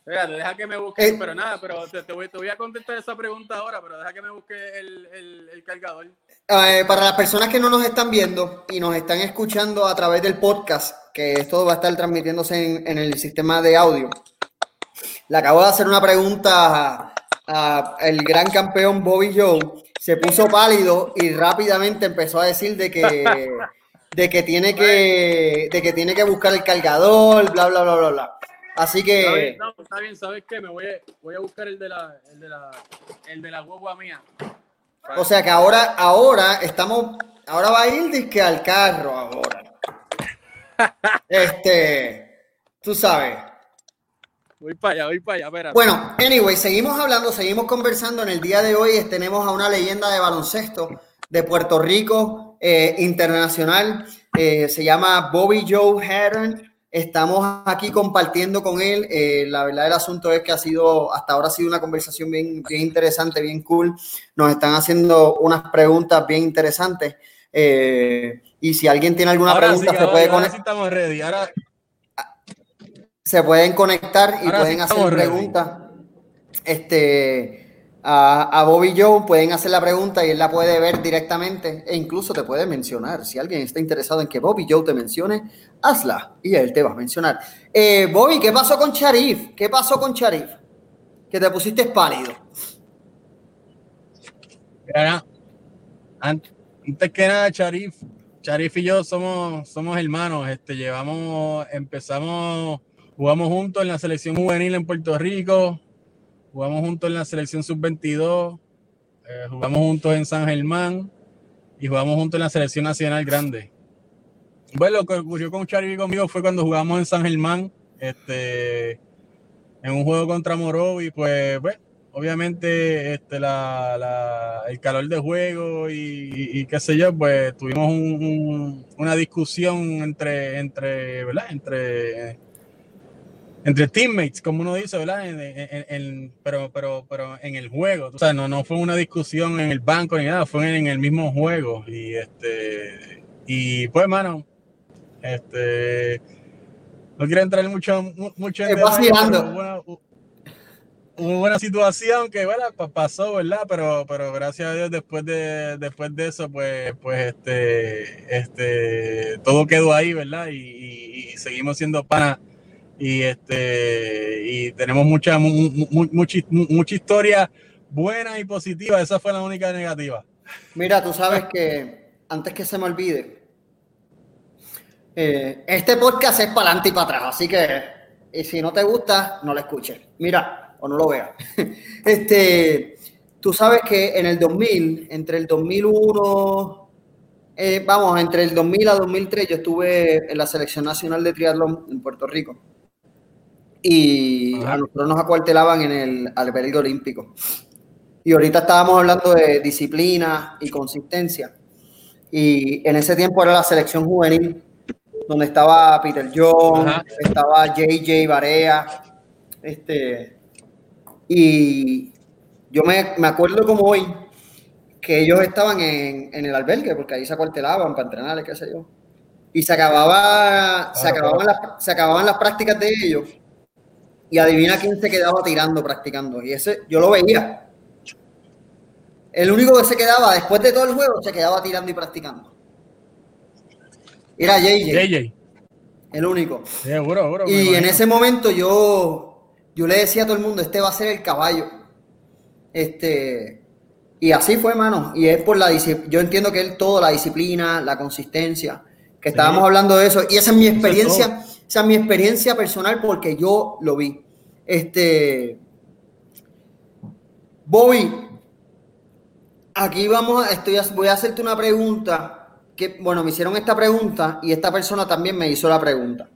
Espérate, deja que me busque, eh, pero nada, pero te, voy, te, voy, a contestar esa pregunta ahora, pero deja que me busque el, el, el cargador. Eh, para las personas que no nos están viendo y nos están escuchando a través del podcast, que esto va a estar transmitiéndose en, en el sistema de audio, le acabo de hacer una pregunta al gran campeón Bobby Joe se puso pálido y rápidamente empezó a decir de que, de que tiene que, de que tiene que buscar el cargador, bla, bla, bla, bla, bla. Así que. No, está bien, ¿sabes qué? Me voy a, voy a buscar el de la, el de la, el de la guagua mía. O sea que ahora, ahora estamos, ahora va a ir disque al carro ahora. Este, tú sabes. Voy para allá, voy para allá, espérate. Bueno, anyway, seguimos hablando, seguimos conversando. En el día de hoy tenemos a una leyenda de baloncesto de Puerto Rico, eh, internacional. Eh, se llama Bobby Joe Herron. Estamos aquí compartiendo con él. Eh, la verdad, el asunto es que ha sido, hasta ahora ha sido una conversación bien, bien interesante, bien cool. Nos están haciendo unas preguntas bien interesantes. Eh, y si alguien tiene alguna pregunta, se puede conectar. Se pueden conectar y pueden hacer preguntas. Este a, Bobby Joe pueden hacer la pregunta y él la puede ver directamente e incluso te puede mencionar. Si alguien está interesado en que Bobby Joe te mencione, hazla y él te va a mencionar. Eh, Bobby, ¿qué pasó con Sharif? ¿Qué pasó con Sharif? Que te pusiste pálido. antes que nada, Sharif, Sharif y yo somos, somos hermanos. Este, llevamos, empezamos, jugamos juntos en la selección juvenil en Puerto Rico jugamos juntos en la selección sub-22, eh, jugamos juntos en San Germán y jugamos juntos en la selección nacional grande. Bueno, lo que ocurrió con Charlie y conmigo fue cuando jugamos en San Germán, este, en un juego contra Morovi, pues, bueno, obviamente este, la, el calor de juego y, qué sé yo, pues tuvimos una discusión entre, entre, ¿verdad? Entre entre teammates, como uno dice, ¿verdad? En, pero, pero, pero en el juego. O sea, no, no fue una discusión en el banco ni nada, fue en, el mismo juego. Y este, y pues, mano, este, no quiero entrar mucho, mucho en hubo una, buena situación que, bueno, pasó, ¿verdad? Pero, pero gracias a Dios, después de, después de eso, pues, pues, este, este, todo quedó ahí, ¿verdad? Y, y seguimos siendo panas y este y tenemos mucha mucha, mucha historia buena y positiva. Esa fue la única negativa. Mira, tú sabes que antes que se me olvide, eh, este podcast es para adelante y para atrás, así que y si no te gusta, no lo escuches. Mira, o no lo veas. Este, tú sabes que en el 2000, entre el 2001, eh, vamos, entre el 2000 a 2003, yo estuve en la selección nacional de triatlón en Puerto Rico y a nosotros nos acuartelaban en el albergue olímpico. Y ahorita estábamos hablando de disciplina y consistencia. Y en ese tiempo era la selección juvenil, donde estaba Peter Jones, estaba JJ Barea, este, y yo me, me, acuerdo como hoy que ellos estaban en, en, el albergue, porque ahí se acuartelaban para entrenar, qué sé yo. Y se acababa, se acababan, las, se acababan las prácticas de ellos y adivina quién se quedaba tirando practicando. Y ese yo lo veía. El único que se quedaba después de todo el juego se quedaba tirando y practicando. Era JJ. JJ. El único. y en ese momento yo, yo le decía a todo el mundo, este va a ser el caballo. Este, y así fue, mano. Y es por la yo entiendo que es todo, la disciplina, la consistencia, que estábamos hablando de eso. Y esa es mi experiencia esa es mi experiencia personal porque yo lo vi. Este, Bobby, aquí vamos, estoy, voy a hacerte una pregunta que, bueno, me hicieron esta pregunta y esta persona también me hizo la pregunta.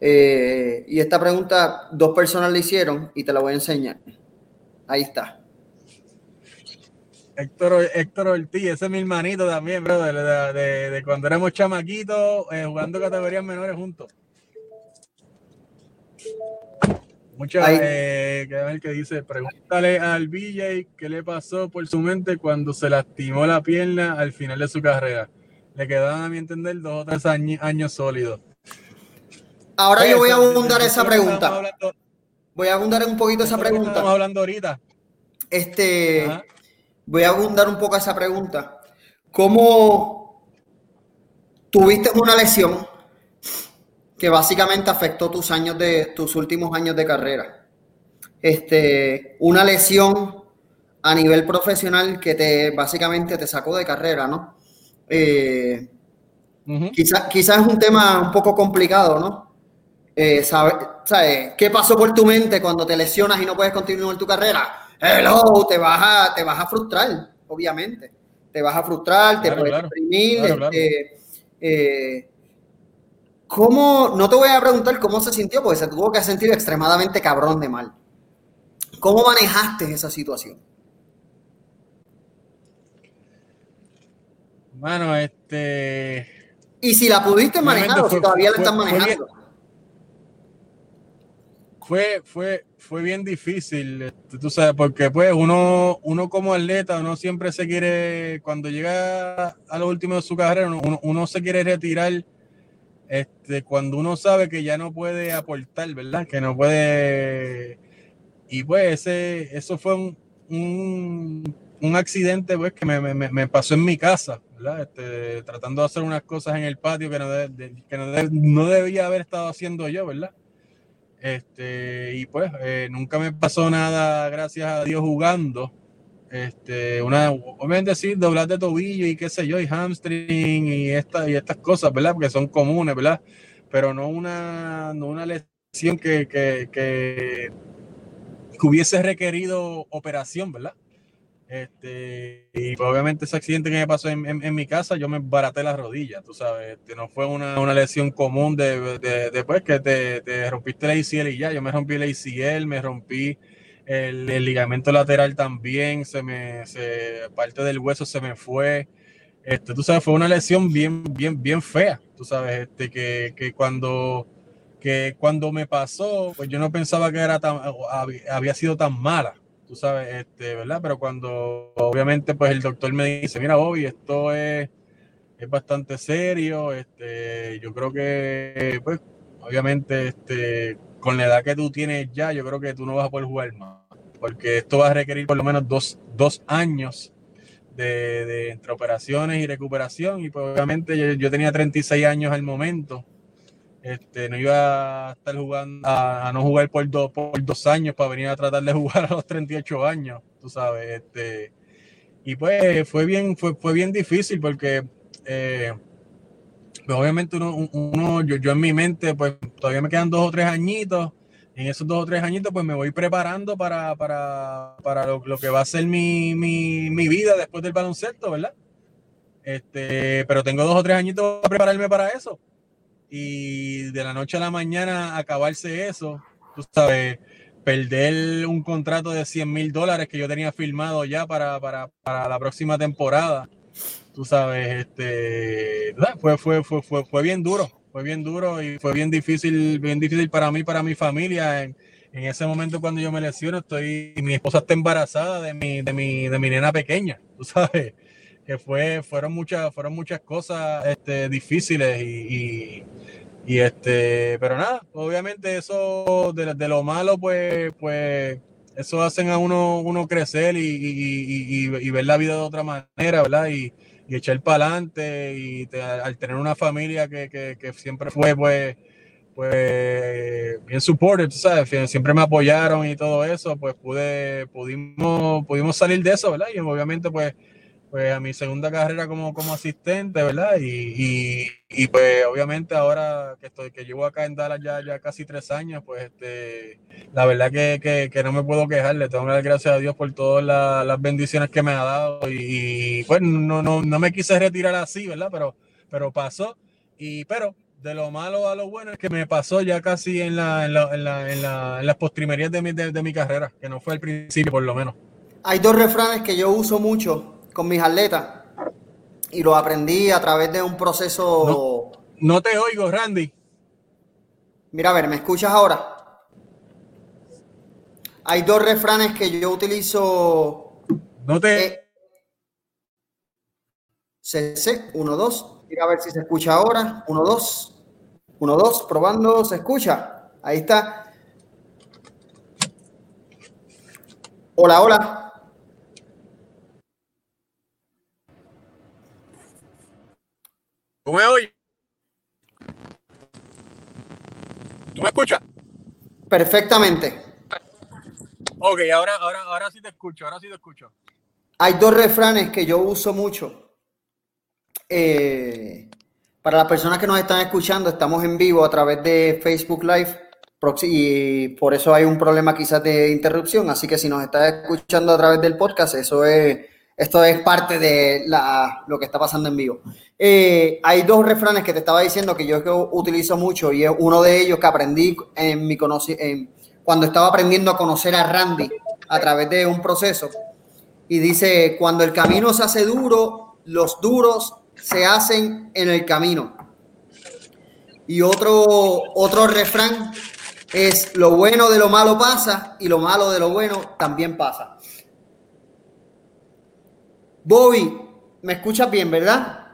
Eh, y esta pregunta dos personas le hicieron y te la voy a enseñar. Ahí está. Héctor, Héctor Ortiz, ese es mi hermanito también, bro, de, cuando éramos chamaquitos eh, jugando categorías menores juntos. Muchas, eh, que dice, pregúntale al BJ qué le pasó por su mente cuando se lastimó la pierna al final de su carrera. Le quedaban, a mi entender, dos o tres años, sólidos. Ahora yo voy a abundar esa pregunta. voy a abundar un poquito esa pregunta. Estamos hablando ahorita. Este, voy a abundar un poco esa pregunta. ¿Cómo tuviste una lesión que básicamente afectó tus años de tus últimos años de carrera. Este, una lesión a nivel profesional que te básicamente te sacó de carrera, ¿no? Eh, Quizás es un tema un poco complicado, ¿no? Eh, ¿sabes, ¿Qué pasó por tu mente cuando te lesionas y no puedes continuar tu carrera? Hello, te vas a, te vas a frustrar, obviamente. Te vas a frustrar, te puedes deprimir. Este, eh, ¿Cómo, no te voy a preguntar cómo se sintió, porque se tuvo que sentir extremadamente cabrón de mal. ¿Cómo manejaste esa situación? Bueno, este. Y si la pudiste manejar o si todavía la estás manejando. fue, fue, fue bien difícil, este, tú sabes, porque pues uno, uno como atleta, uno siempre se quiere, cuando llega a lo último de su carrera, uno, uno se quiere retirar este, cuando uno sabe que ya no puede aportar, ¿verdad? Que no puede... Y pues ese, eso fue un, un, un accidente pues, que me, me, me, pasó en mi casa, ¿verdad? Este, tratando de hacer unas cosas en el patio que no, que no, no, debía haber estado haciendo yo, ¿verdad? Este, y pues eh, nunca me pasó nada, gracias a Dios, jugando. Este, una, obviamente sí, doblar de tobillo y qué sé yo, y hamstring y, esta, y estas cosas, ¿verdad? Porque son comunes, ¿verdad? Pero no una, no una lesión que, que, que, que hubiese requerido operación, ¿verdad? Este, y pues, obviamente ese accidente que me pasó en, en, mi casa, yo me baraté las rodillas, tú sabes, este, no fue una, una lesión común de, de, de pues, que te, te, rompiste el ACL y ya, yo me rompí el ACL, me rompí el, ligamento lateral también, se me, se, parte del hueso se me fue, este, tú sabes, fue una lesión bien, bien, bien fea, tú sabes, este, que, que cuando, que cuando me pasó, pues yo no pensaba que era tan, había sido tan mala. Tú sabes, este, ¿verdad? Pero cuando obviamente pues el doctor me dice, mira Bobby, esto es, es bastante serio, este, yo creo que pues obviamente este, con la edad que tú tienes ya, yo creo que tú no vas a poder jugar más, porque esto va a requerir por lo menos dos, dos años de, de, entre operaciones y recuperación y pues obviamente yo, yo tenía 36 años al momento este, no iba a estar jugando, a, no jugar por, por dos años para venir a tratar de jugar a los 38 años, tú sabes. Este, y pues fue bien, fue, fue bien difícil porque eh, obviamente uno, yo, yo, en mi mente, pues todavía me quedan dos o tres añitos. En esos dos o tres añitos, pues me voy preparando para, para, para lo, lo, que va a ser mi, mi, mi, vida después del baloncesto, ¿verdad? Este, pero tengo dos o tres añitos para prepararme para eso y de la noche a la mañana acabarse eso, tú sabes, perder un contrato de 100 mil dólares que yo tenía firmado ya para, para, para, la próxima temporada, tú sabes, este, fue, fue, fue, fue, fue bien duro, fue bien duro y fue bien difícil, bien difícil para mí, para mi familia. En, en ese momento cuando yo me lesiono, estoy, mi esposa está embarazada de mi, de mi, de mi nena pequeña, tú sabes que fue, fueron muchas, fueron muchas cosas este, difíciles y, y, este, pero nada, obviamente eso de, de, lo malo, pues, pues, eso hacen a uno, uno crecer y, y, ver la vida de otra manera, ¿verdad? Y, echar para adelante y al tener una familia que, que, siempre fue, pues, pues, bien supported, ¿sabes? Siempre me apoyaron y todo eso, pues pude, pudimos, pudimos salir de eso, ¿verdad? Y obviamente, pues, pues a mi segunda carrera como, como asistente, ¿verdad? Y, y, pues obviamente ahora que estoy, que llevo acá en Dallas ya, ya casi tres años, pues este, la verdad que, que, no me puedo quejar, le tengo que dar gracias a Dios por todas las bendiciones que me ha dado y, pues no, no, no me quise retirar así, ¿verdad? Pero, pero pasó y pero de lo malo a lo bueno es que me pasó ya casi en, la, en, la, en, la, en, la, en las postrimerías de mi, de, de mi carrera, que no fue al principio por lo menos. Hay dos refranes que yo uso mucho con mis atletas y lo aprendí a través de un proceso. No, te oigo, Randy. Mira, a ver, ¿me escuchas ahora? Hay dos refranes que yo utilizo. No te. Eh, CC, 1, 2. Mira a ver si se escucha ahora. 1, 2. 1, 2, probando, se escucha. Ahí está. Hola, hola. ¿Tú me oyes? ¿Tú me escuchas? Perfectamente. Ok, ahora, ahora, ahora sí te escucho, ahora sí te escucho. Hay dos refranes que yo uso mucho. Eh, para las personas que nos están escuchando, estamos en vivo a través de Facebook Live y por eso hay un problema quizás de interrupción. Así que si nos estás escuchando a través del podcast, eso es esto es parte de la, lo que está pasando en vivo. Eh, hay dos refranes que te estaba diciendo que yo, utilizo mucho y es uno de ellos que aprendí en mi cuando estaba aprendiendo a conocer a Randy a través de un proceso. Y dice, cuando el camino se hace duro, los duros se hacen en el camino. Y otro, otro refrán es lo bueno de lo malo pasa y lo malo de lo bueno también pasa. Bobby, ¿me escuchas bien, verdad?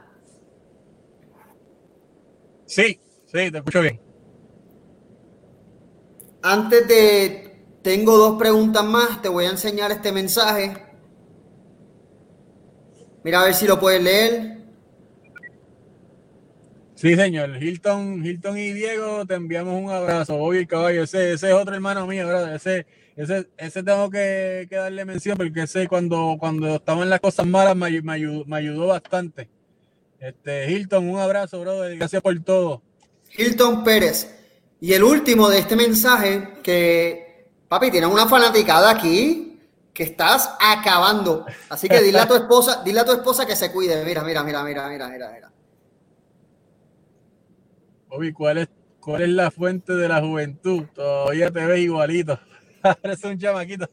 Sí, sí, te escucho bien. Antes de, tengo dos preguntas más, te voy a enseñar este mensaje. Mira a ver si lo puedes leer. Sí, señor. Hilton, Hilton y Diego, te enviamos un abrazo. Bobby caballo, ese, ese es otro hermano mío, ¿verdad? Ese, ese, ese tengo que, darle mención porque ese cuando, cuando estaba en las cosas malas me, me, ayudó, me ayudó bastante. Este, Hilton, un abrazo, brother. Gracias por todo. Hilton Pérez. Y el último de este mensaje, que papi, tienes una fanaticada aquí que estás acabando. Así que dile a tu esposa, dile a tu esposa que se cuide. Mira, mira, mira, mira, mira, mira, mira. Bobby, ¿cuál es, ¿cuál es la fuente de la juventud? Todavía te ves igualito. Eres un chamaquito.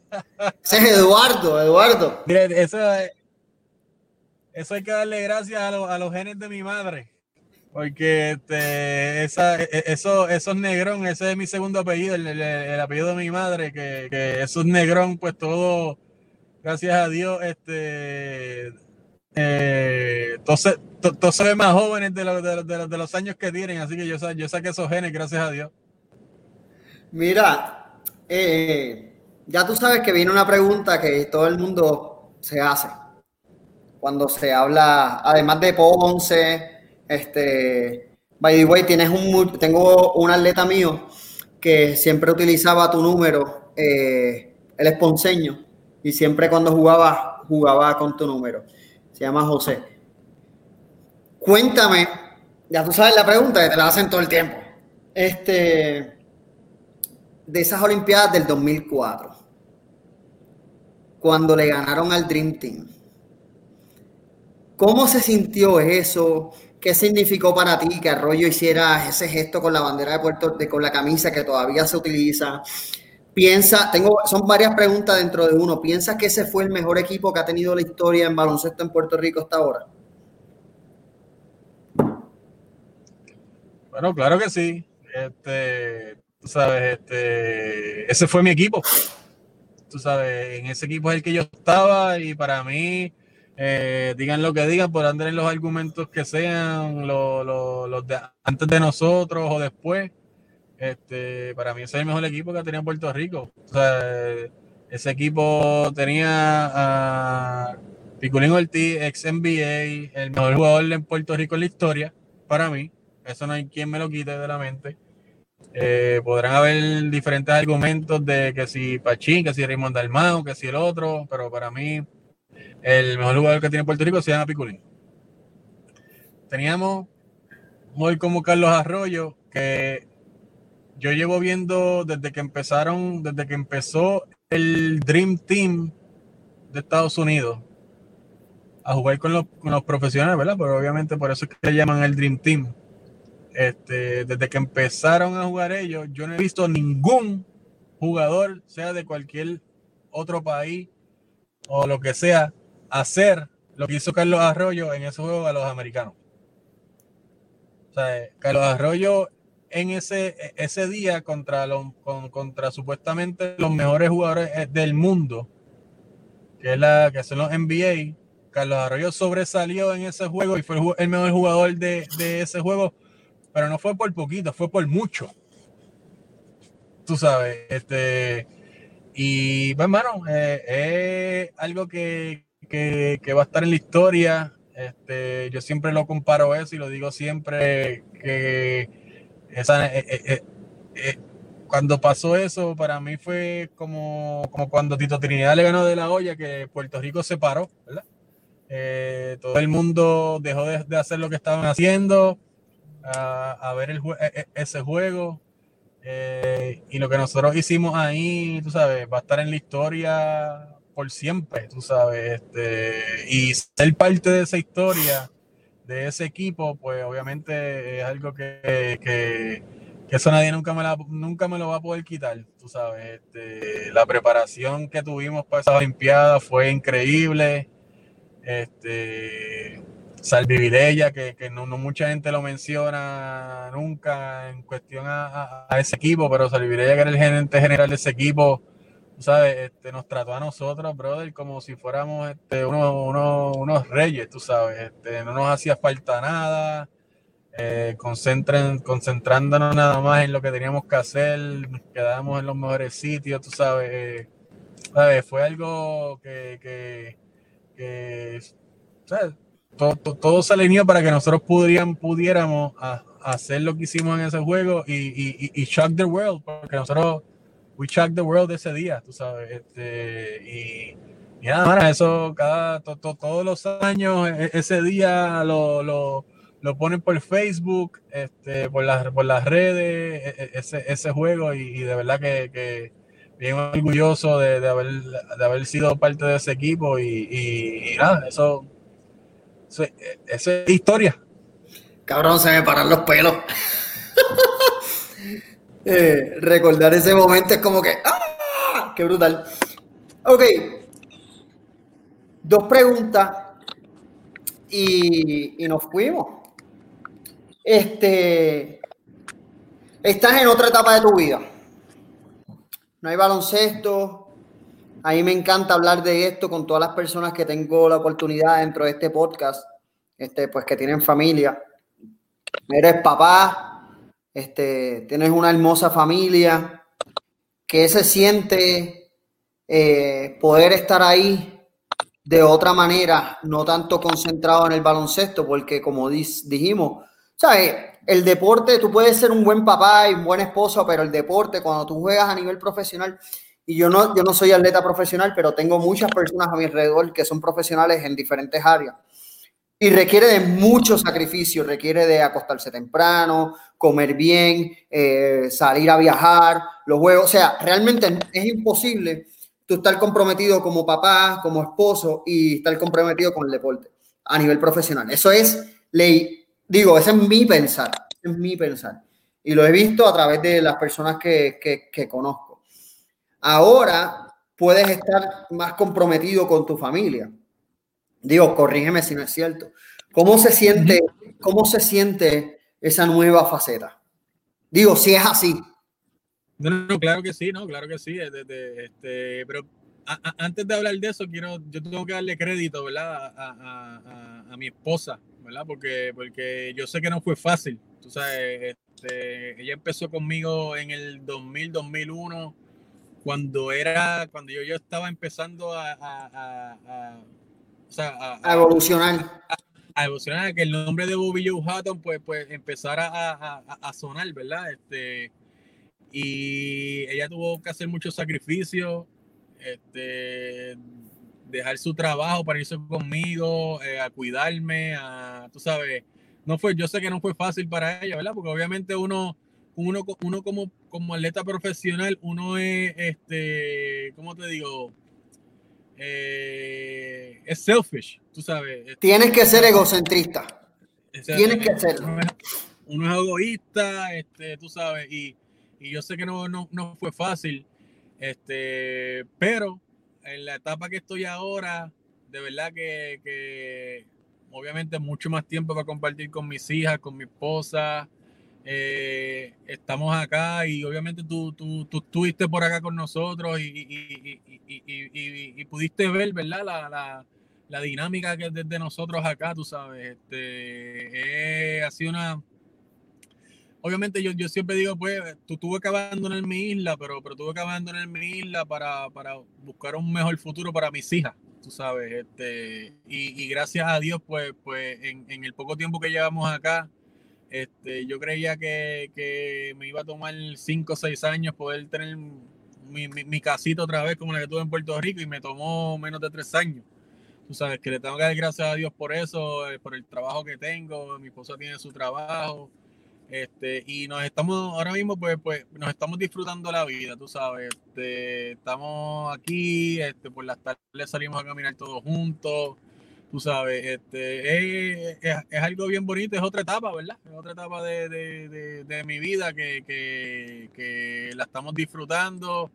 Ese es Eduardo, Eduardo. Mire, eso, eso hay que darle gracias a, a los genes de mi madre. Porque este, esa, e, e, eso, esos negrón, ese es mi segundo apellido, el, el, apellido de mi madre, que, que esos negrón, pues todo, gracias a Dios, este, eh, todos, se ven más jóvenes de, de, los años que tienen, así que yo, yo saqué esos genes, gracias a Dios. Mira, eh, ya tú sabes que viene una pregunta que todo el mundo se hace cuando se habla, además de Ponce, este, by the way, tienes un, tengo un atleta mío que siempre utilizaba tu número, eh, el esponseño, y siempre cuando jugaba, jugaba con tu número se llama José. Cuéntame, ya tú sabes la pregunta que te la hacen todo el tiempo. Este, de esas Olimpiadas del 2004, cuando le ganaron al Dream Team. ¿Cómo se sintió eso? ¿Qué significó para ti que Arroyo hiciera ese gesto con la bandera de Puerto Rico, con la camisa que todavía se utiliza? Piensa, tengo, son varias preguntas dentro de uno. ¿Piensas que ese fue el mejor equipo que ha tenido la historia en baloncesto en Puerto Rico hasta ahora? Bueno, claro que sí. Este, tú sabes, este, ese fue mi equipo. Tú sabes, en ese equipo es el que yo estaba y para mí, eh, digan lo que digan, podrán tener los argumentos que sean, los de antes de nosotros o después este, para mí ese es el mejor equipo que tenía Puerto Rico. ese equipo tenía a Piculín Ortiz, ex NBA, el mejor jugador en Puerto Rico en la historia, para mí. Eso no hay quien me lo quite de la mente. Eh, podrán haber diferentes argumentos de que si Pachín, que si Raymond Dalmao, que si el otro, pero para mí el mejor jugador que tiene Puerto Rico se llama Piculín. Teníamos muy como Carlos Arroyo, que yo llevo viendo desde que empezaron, desde que empezó el Dream Team de Estados Unidos a jugar con los, profesionales, ¿verdad? Pero obviamente por eso es que le llaman el Dream Team. Este, desde que empezaron a jugar ellos, yo no he visto ningún jugador, sea de cualquier otro país o lo que sea, hacer lo que hizo Carlos Arroyo en ese juego a los americanos. O sea, Carlos Arroyo en ese, ese día contra, los, contra supuestamente los mejores jugadores eh, del mundo, que, es la, que son los NBA. Carlos Arroyo sobresalió en ese juego y fue el, mejor jugador de, ese juego, pero no fue por poquito, fue por mucho. Tú sabes, este. Y pues, hermano, eh, es algo que, que, va a estar en la historia. Este, yo siempre lo comparo eso y lo digo siempre que esa, eh, eh, eh, cuando pasó eso, para mí fue como, como cuando Tito Trinidad le ganó de la olla, que Puerto Rico se paró, ¿verdad? todo el mundo dejó de, hacer lo que estaban haciendo, a, ver e, e, ese juego. y lo que nosotros hicimos ahí, tú sabes, va a estar en la historia por siempre, tú sabes. Este, y ser parte de esa historia de ese equipo, pues obviamente es algo que, que, eso nadie nunca me, la, nunca me lo va a poder quitar, tú sabes. Este, la preparación que tuvimos para esa Olimpiada fue increíble. Este, Salvi Vidella, que, que no, mucha gente lo menciona nunca en cuestión a, ese equipo, pero Salvi Vidella, que era el gerente general de ese equipo, ¿sabes? Este, nos trató a nosotros, brother, como si fuéramos este, unos, reyes, tú sabes. Este, no nos hacía falta nada. Eh, concentren, concentrándonos nada más en lo que teníamos que hacer, nos quedábamos en los mejores sitios, tú sabes. ¿sabes? Fue algo que, que, que ¿sabes? Todo, todo, se alineó para que nosotros pudieran, pudiéramos hacer lo que hicimos en ese juego y, y, y, shock the world, porque nosotros we shock the world ese día, tú sabes. Este, y, y nada, eso cada todos los años, e, ese día lo, lo, lo, ponen por Facebook, este, por, las, por las redes, e, e, ese, ese juego, y, de verdad que, que bien orgulloso de, de, haber, de haber sido parte de ese equipo y, nada, eso, eso, es historia. Cabrón, se me paran los pelos. Eh, recordar ese momento es como que ¡ah! ¡Qué brutal! Ok. Dos preguntas y, y nos fuimos. Este. Estás en otra etapa de tu vida. No hay baloncesto. A mí me encanta hablar de esto con todas las personas que tengo la oportunidad dentro de este podcast, este, pues que tienen familia. Eres papá, este, tienes una hermosa familia, que se siente eh, poder estar ahí de otra manera, no tanto concentrado en el baloncesto, porque como dijimos, ¿sabes? El deporte, tú puedes ser un buen papá y un buen esposo, pero el deporte, cuando tú juegas a nivel profesional, y yo no, yo no soy atleta profesional, pero tengo muchas personas a mi alrededor que son profesionales en diferentes áreas. Y requiere de mucho sacrificio, requiere de acostarse temprano, comer bien, eh, salir a viajar, los juegos. O sea, realmente es imposible tú estar comprometido como papá, como esposo y estar comprometido con el deporte a nivel profesional. Eso es ley. Digo, ese es mi pensar, es mi pensar. Y lo he visto a través de las personas que, que, que conozco. Ahora puedes estar más comprometido con tu familia Digo, corrígeme si no es cierto. ¿Cómo se siente, cómo se siente esa nueva faceta? Digo, si es así. No, no, claro que sí, no, claro que sí. este, pero antes de hablar de eso, quiero, yo tengo que darle crédito, ¿verdad? A, a, mi esposa, ¿verdad? Porque, porque yo sé que no fue fácil. Tú sabes, este, ella empezó conmigo en el 2000, 2001, cuando era, cuando yo, yo estaba empezando a a, evolucionar. A, evolucionar, a que el nombre de Bobby Joe Hatton pues, pues empezara a, sonar, ¿verdad? Este, y ella tuvo que hacer muchos sacrificios, este, dejar su trabajo para irse conmigo, eh, a cuidarme, a, tú sabes, no fue, yo sé que no fue fácil para ella, ¿verdad? Porque obviamente uno, uno, uno como, como atleta profesional, uno es, este, ¿cómo te digo? Eh, es selfish, tú sabes. Tienes que ser egocentrista. Tienes que serlo. Uno es, egoísta, este, tú sabes, y, y yo sé que no, no, no, fue fácil, este, pero en la etapa que estoy ahora, de verdad que, que obviamente mucho más tiempo para compartir con mis hijas, con mi esposa, eh, estamos acá y obviamente tú, tú, tú, estuviste por acá con nosotros y, y, y, y pudiste ver, ¿verdad? La, la, la, dinámica que es desde nosotros acá, tú sabes. Este, eh, ha sido una... Obviamente yo, yo siempre digo, pues, tú tuve que abandonar mi isla, pero, pero tuve que abandonar mi isla para, para buscar un mejor futuro para mis hijas, tú sabes. Este, y, gracias a Dios, pues, pues en, en el poco tiempo que llevamos acá, este, yo creía que, me iba a tomar 5 o 6 años poder tener mi, mi, casita otra vez como la que tuve en Puerto Rico y me tomó menos de 3 años. Tú sabes que le tengo que dar gracias a Dios por eso, eh, por el trabajo que tengo. Mi esposa tiene su trabajo. Este, y nos estamos, ahora mismo, pues, pues, nos estamos disfrutando la vida, tú sabes. Este, estamos aquí, este, por las tardes salimos a caminar todos juntos tú sabes, este, es, algo bien bonito, es otra etapa, ¿verdad? Es otra etapa de, mi vida que, la estamos disfrutando.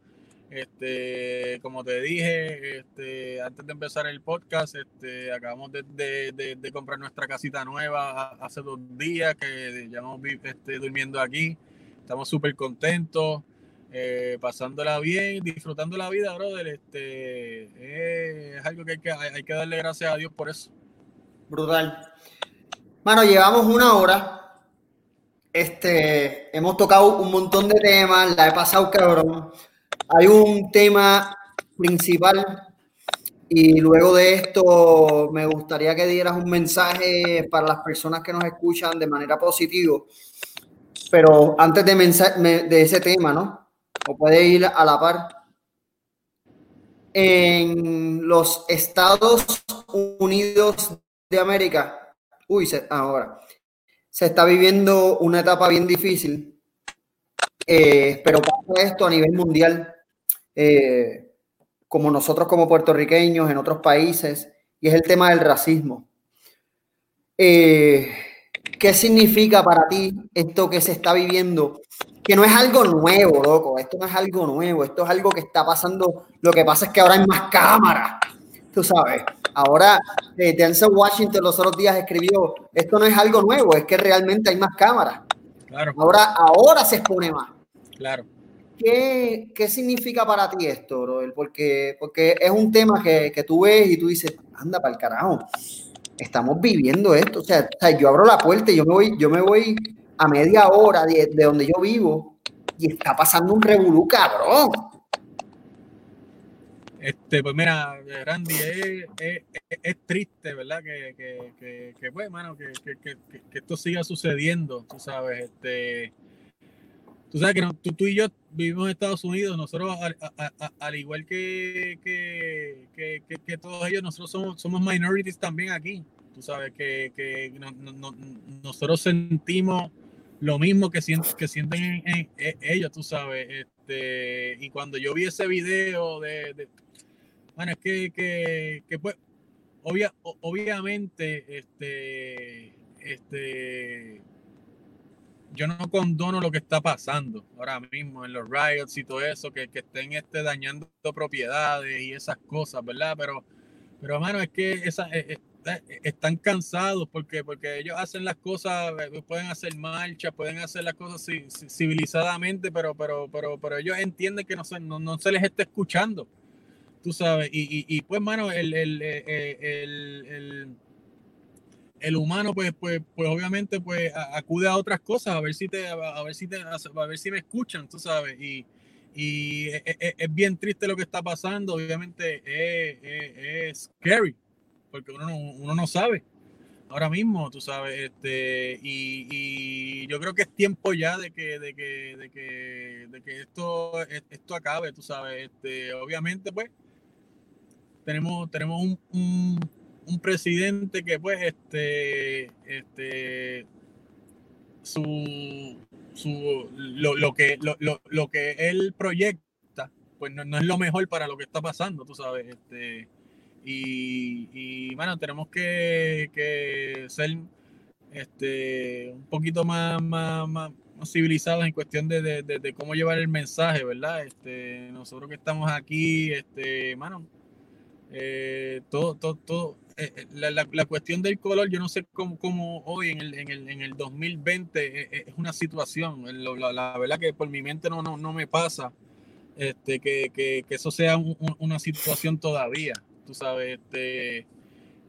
Este, como te dije, este, antes de empezar el podcast, este, acabamos de, de, comprar nuestra casita nueva hace dos días que llevamos este, durmiendo aquí. Estamos súper contentos, eh, pasándola bien, disfrutando la vida, brother. Este, es algo que hay, que hay que darle gracias a Dios por eso. Brutal. Mano, llevamos una hora. Este, hemos tocado un montón de temas, la he pasado cabrón. Hay un tema principal y luego de esto me gustaría que dieras un mensaje para las personas que nos escuchan de manera positiva. Pero antes de, de ese tema, ¿no? O puede ir a la par. En los Estados Unidos de América, uy, ahora, se está viviendo una etapa bien difícil, eh, pero pasa esto a nivel mundial. Eh, como nosotros como puertorriqueños en otros países, y es el tema del racismo. Eh, ¿Qué significa para ti esto que se está viviendo? Que no es algo nuevo, loco, esto no es algo nuevo, esto es algo que está pasando, lo que pasa es que ahora hay más cámaras, tú sabes. Ahora, eh, Denzel Washington los otros días escribió, esto no es algo nuevo, es que realmente hay más cámaras. Claro. Ahora, ahora se expone más. Claro. ¿Qué, ¿Qué, significa para ti esto, brother? Porque, porque es un tema que, que tú ves y tú dices, anda para el carajo, estamos viviendo esto. O sea, yo abro la puerta y yo me voy, yo me voy a media hora de, de donde yo vivo y está pasando un revolú cabrón. Este, pues mira, Randy, es, triste, ¿verdad? Que, que, que, que pues, que, que, esto siga sucediendo, tú sabes, este Tú sabes que tú, tú, y yo vivimos en Estados Unidos, nosotros, al, igual que, que, todos ellos, nosotros somos, somos minorities también aquí. Tú sabes que, nosotros sentimos lo mismo que, sienten, que sienten ellos, tú sabes. Este, y cuando yo vi ese video de, bueno, es que, que, pues, obvia, obviamente, este, este, yo no condono lo que está pasando ahora mismo en los riots y todo eso, que, que estén este, dañando propiedades y esas cosas, ¿verdad? Pero, pero hermano, es que esa, eh, están cansados porque, porque ellos hacen las cosas, pueden hacer marchas, pueden hacer las cosas civilizadamente, pero, pero, pero, pero ellos entienden que no se, no, no se les está escuchando, tú sabes. Y, y, pues, hermano, el, el, el el humano pues, pues, pues obviamente pues acude a otras cosas a ver si te, a ver si te, a ver si me escuchan, tú sabes, y, y es, e, e, es, bien triste lo que está pasando, obviamente es, es, scary, porque uno no, uno no sabe ahora mismo, tú sabes, este, y, y, yo creo que es tiempo ya de que, de que, de que, de que esto, esto acabe, tú sabes, este, obviamente pues tenemos, tenemos un un presidente que pues este, este su, su lo, lo que lo, lo, que él proyecta pues no, no, es lo mejor para lo que está pasando, tú sabes, este y, bueno, tenemos que, ser este un poquito más, más, más, civilizados en cuestión de, de, cómo llevar el mensaje, ¿verdad? Este, nosotros que estamos aquí, este, mano, eh, todo, todo, todo, eh, eh, la, la, cuestión del color, yo no sé cómo, cómo hoy en el, en, el, en el 2020 es una situación, la, la, verdad que por mi mente no, no, no me pasa este, que, que, que eso sea una situación todavía, tú sabes, este,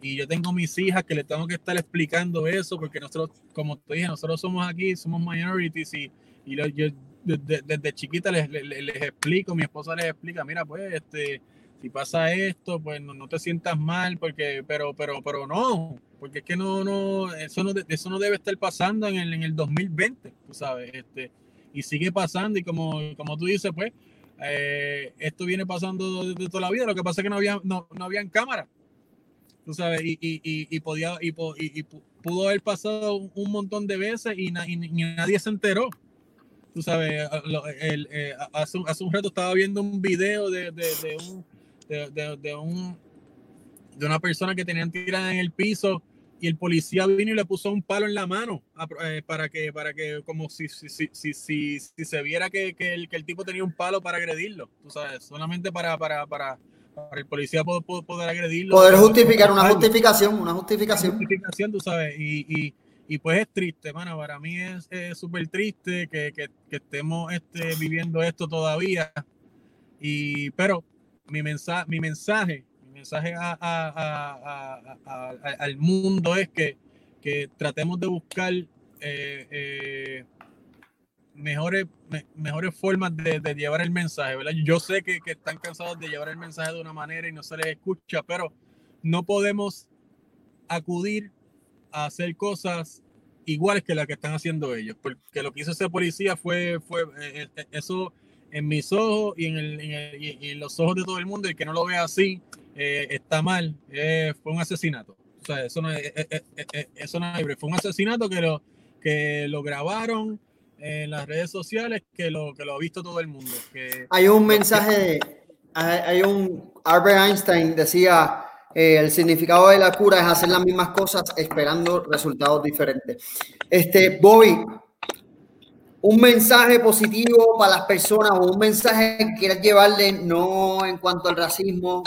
y yo tengo mis hijas que le tengo que estar explicando eso, porque nosotros, como te dije, nosotros somos aquí, somos minorities y, y yo, desde, desde chiquita les, les, les, explico, mi esposa les explica, mira, pues, este, si pasa esto, pues no, te sientas mal, porque, pero, pero, pero no, porque es que no, no, eso no, eso no debe estar pasando en el, en el 2020, tú sabes, este, y sigue pasando, y como, como tú dices, pues, eh, esto viene pasando de, toda la vida, lo que pasa es que no había, no, no habían cámaras, tú sabes, y, y, y, podía, y, pudo haber pasado un montón de veces y, nadie se enteró tú sabes, eh, hace, hace, un rato estaba viendo un video de, de, un, de, un, de una persona que tenían tirada en el piso y el policía vino y le puso un palo en la mano eh, para que, para que como si, si, si, si, si se viera que, que, el, que el tipo tenía un palo para agredirlo, tú sabes, solamente para, para, para, para el policía poder, poder agredirlo. Poder justificar, una justificación, una justificación. Una justificación, tú sabes, y, y, y pues es triste, mano, para mí es súper triste que, que, que, estemos este, viviendo esto todavía, y, pero mi mensaje, mi mensaje mensaje al mundo es que, tratemos de buscar eh, eh, mejores, mejores formas de, llevar el mensaje, ¿verdad? Yo sé que, están cansados de llevar el mensaje de una manera y no se les escucha, pero no podemos acudir a hacer cosas iguales que las que están haciendo ellos, porque lo que hizo ese policía fue, fue eh, eso en mis ojos y en, el, y en, los ojos de todo el mundo, y que no lo vea así, eh, está mal, eh, fue un asesinato. O sea, eso no es, eh, eso no es Fue un asesinato que lo, que lo grabaron en las redes sociales, que lo, que lo ha visto todo el mundo. Que, hay un mensaje, hay, un, Albert Einstein decía, el significado de la cura es hacer las mismas cosas esperando resultados diferentes. Este, Bobby, un mensaje positivo para las personas o un mensaje que quieras llevarle no en cuanto al racismo,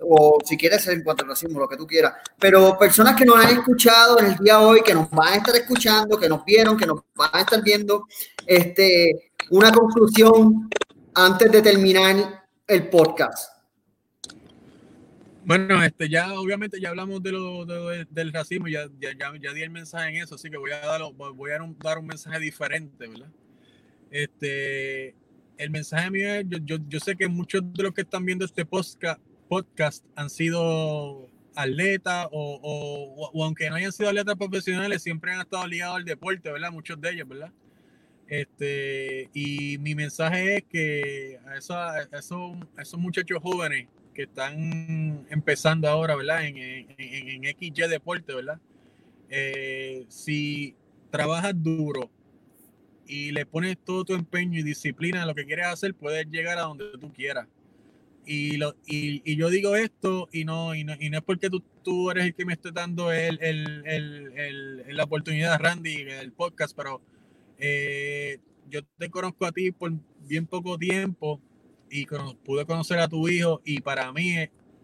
o si quieres en cuanto al racismo, lo que tú quieras, pero personas que nos han escuchado en el día de hoy, que nos van a estar escuchando, que nos vieron, que nos van a estar viendo, este, una conclusión antes de terminar el podcast. Bueno, este, ya obviamente ya hablamos de lo, del racismo, ya, ya, ya, di el mensaje en eso, así que voy a, dar, voy a dar un mensaje diferente, ¿verdad? Este, el mensaje mío es, yo, yo, yo sé que muchos de los que están viendo este podcast, han sido atletas o, aunque no hayan sido atletas profesionales, siempre han estado ligados al deporte, ¿verdad? Muchos de ellos, ¿verdad? Este, y mi mensaje es que a, esos, esos muchachos jóvenes que están empezando ahora, ¿verdad? En, en, en XY Deporte, ¿verdad? Eh, si trabajas duro y le pones todo tu empeño y disciplina a lo que quieres hacer, puedes llegar a donde tú quieras. Y, lo, y, y, yo digo esto y no, y no, y no es porque tú, tú, eres el que me esté dando el, el, el, la oportunidad, Randy, del podcast, pero eh, yo te conozco a ti por bien poco tiempo y pude conocer a tu hijo y para mí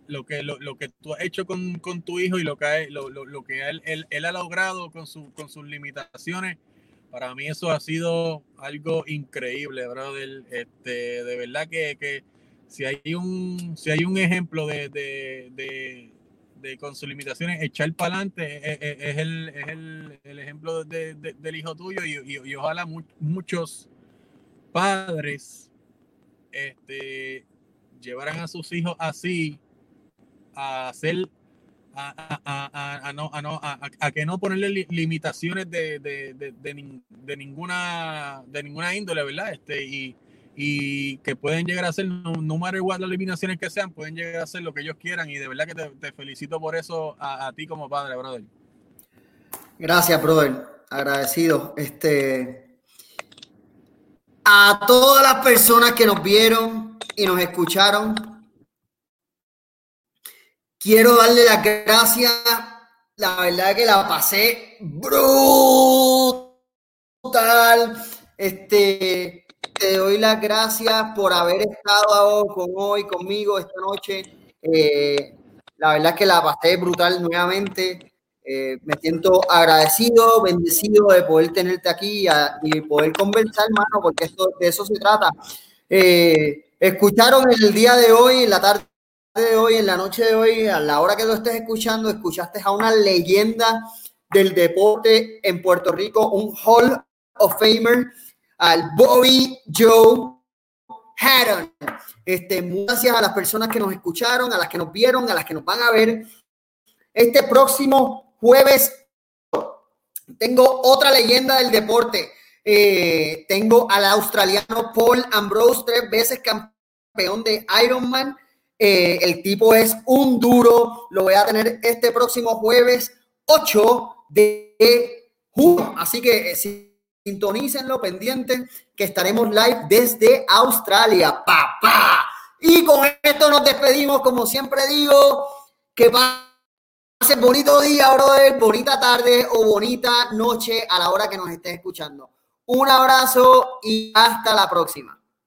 lo que, lo, lo que tú has hecho con, con, tu hijo y lo que, lo, lo, que él, él, él, ha logrado con, su, con sus limitaciones, para mí eso ha sido algo increíble, brother. Este, de verdad que, que si hay un, si hay un ejemplo de, de, de, con sus limitaciones, echar para adelante es, el, es el, el, ejemplo del hijo tuyo y, y, ojalá muchos padres este, llevaran a sus hijos así a hacer a, a, a, no, a, no, a, que no ponerle limitaciones de, de, de, de, ninguna de ninguna índole, ¿verdad? Este, y, y que pueden llegar a ser, no, no matter what las eliminaciones que sean, pueden llegar a ser lo que ellos quieran y de verdad que te, felicito por eso a, ti como padre, brother. Gracias, brother. Agradecido. Este, a todas las personas que nos vieron y nos escucharon, quiero darle las gracias. La verdad que la pasé brutal. Este, te doy las gracias por haber estado con hoy conmigo esta noche. Eh, la verdad es que la pasé brutal nuevamente. Eh, me siento agradecido, bendecido de poder tenerte aquí y, poder conversar, hermano, porque esto, de eso se trata. Eh, escucharon el día de hoy, en la tarde de hoy, en la noche de hoy, a la hora que lo estés escuchando, escuchaste a una leyenda del deporte en Puerto Rico, un Hall of Famer al Bobby Joe Hatton. Este, gracias a las personas que nos escucharon, a las que nos vieron, a las que nos van a ver. Este próximo jueves tengo otra leyenda del deporte. Eh, tengo al australiano Paul Ambrose, tres veces campeón de Ironman. Eh, el tipo es un duro. Lo voy a tener este próximo jueves 8 de junio. Así que si Sintonícenlo pendiente que estaremos live desde Australia, papá. Y con esto nos despedimos, como siempre digo, que va pase bonito día, brother, bonita tarde o bonita noche a la hora que nos estés escuchando. Un abrazo y hasta la próxima.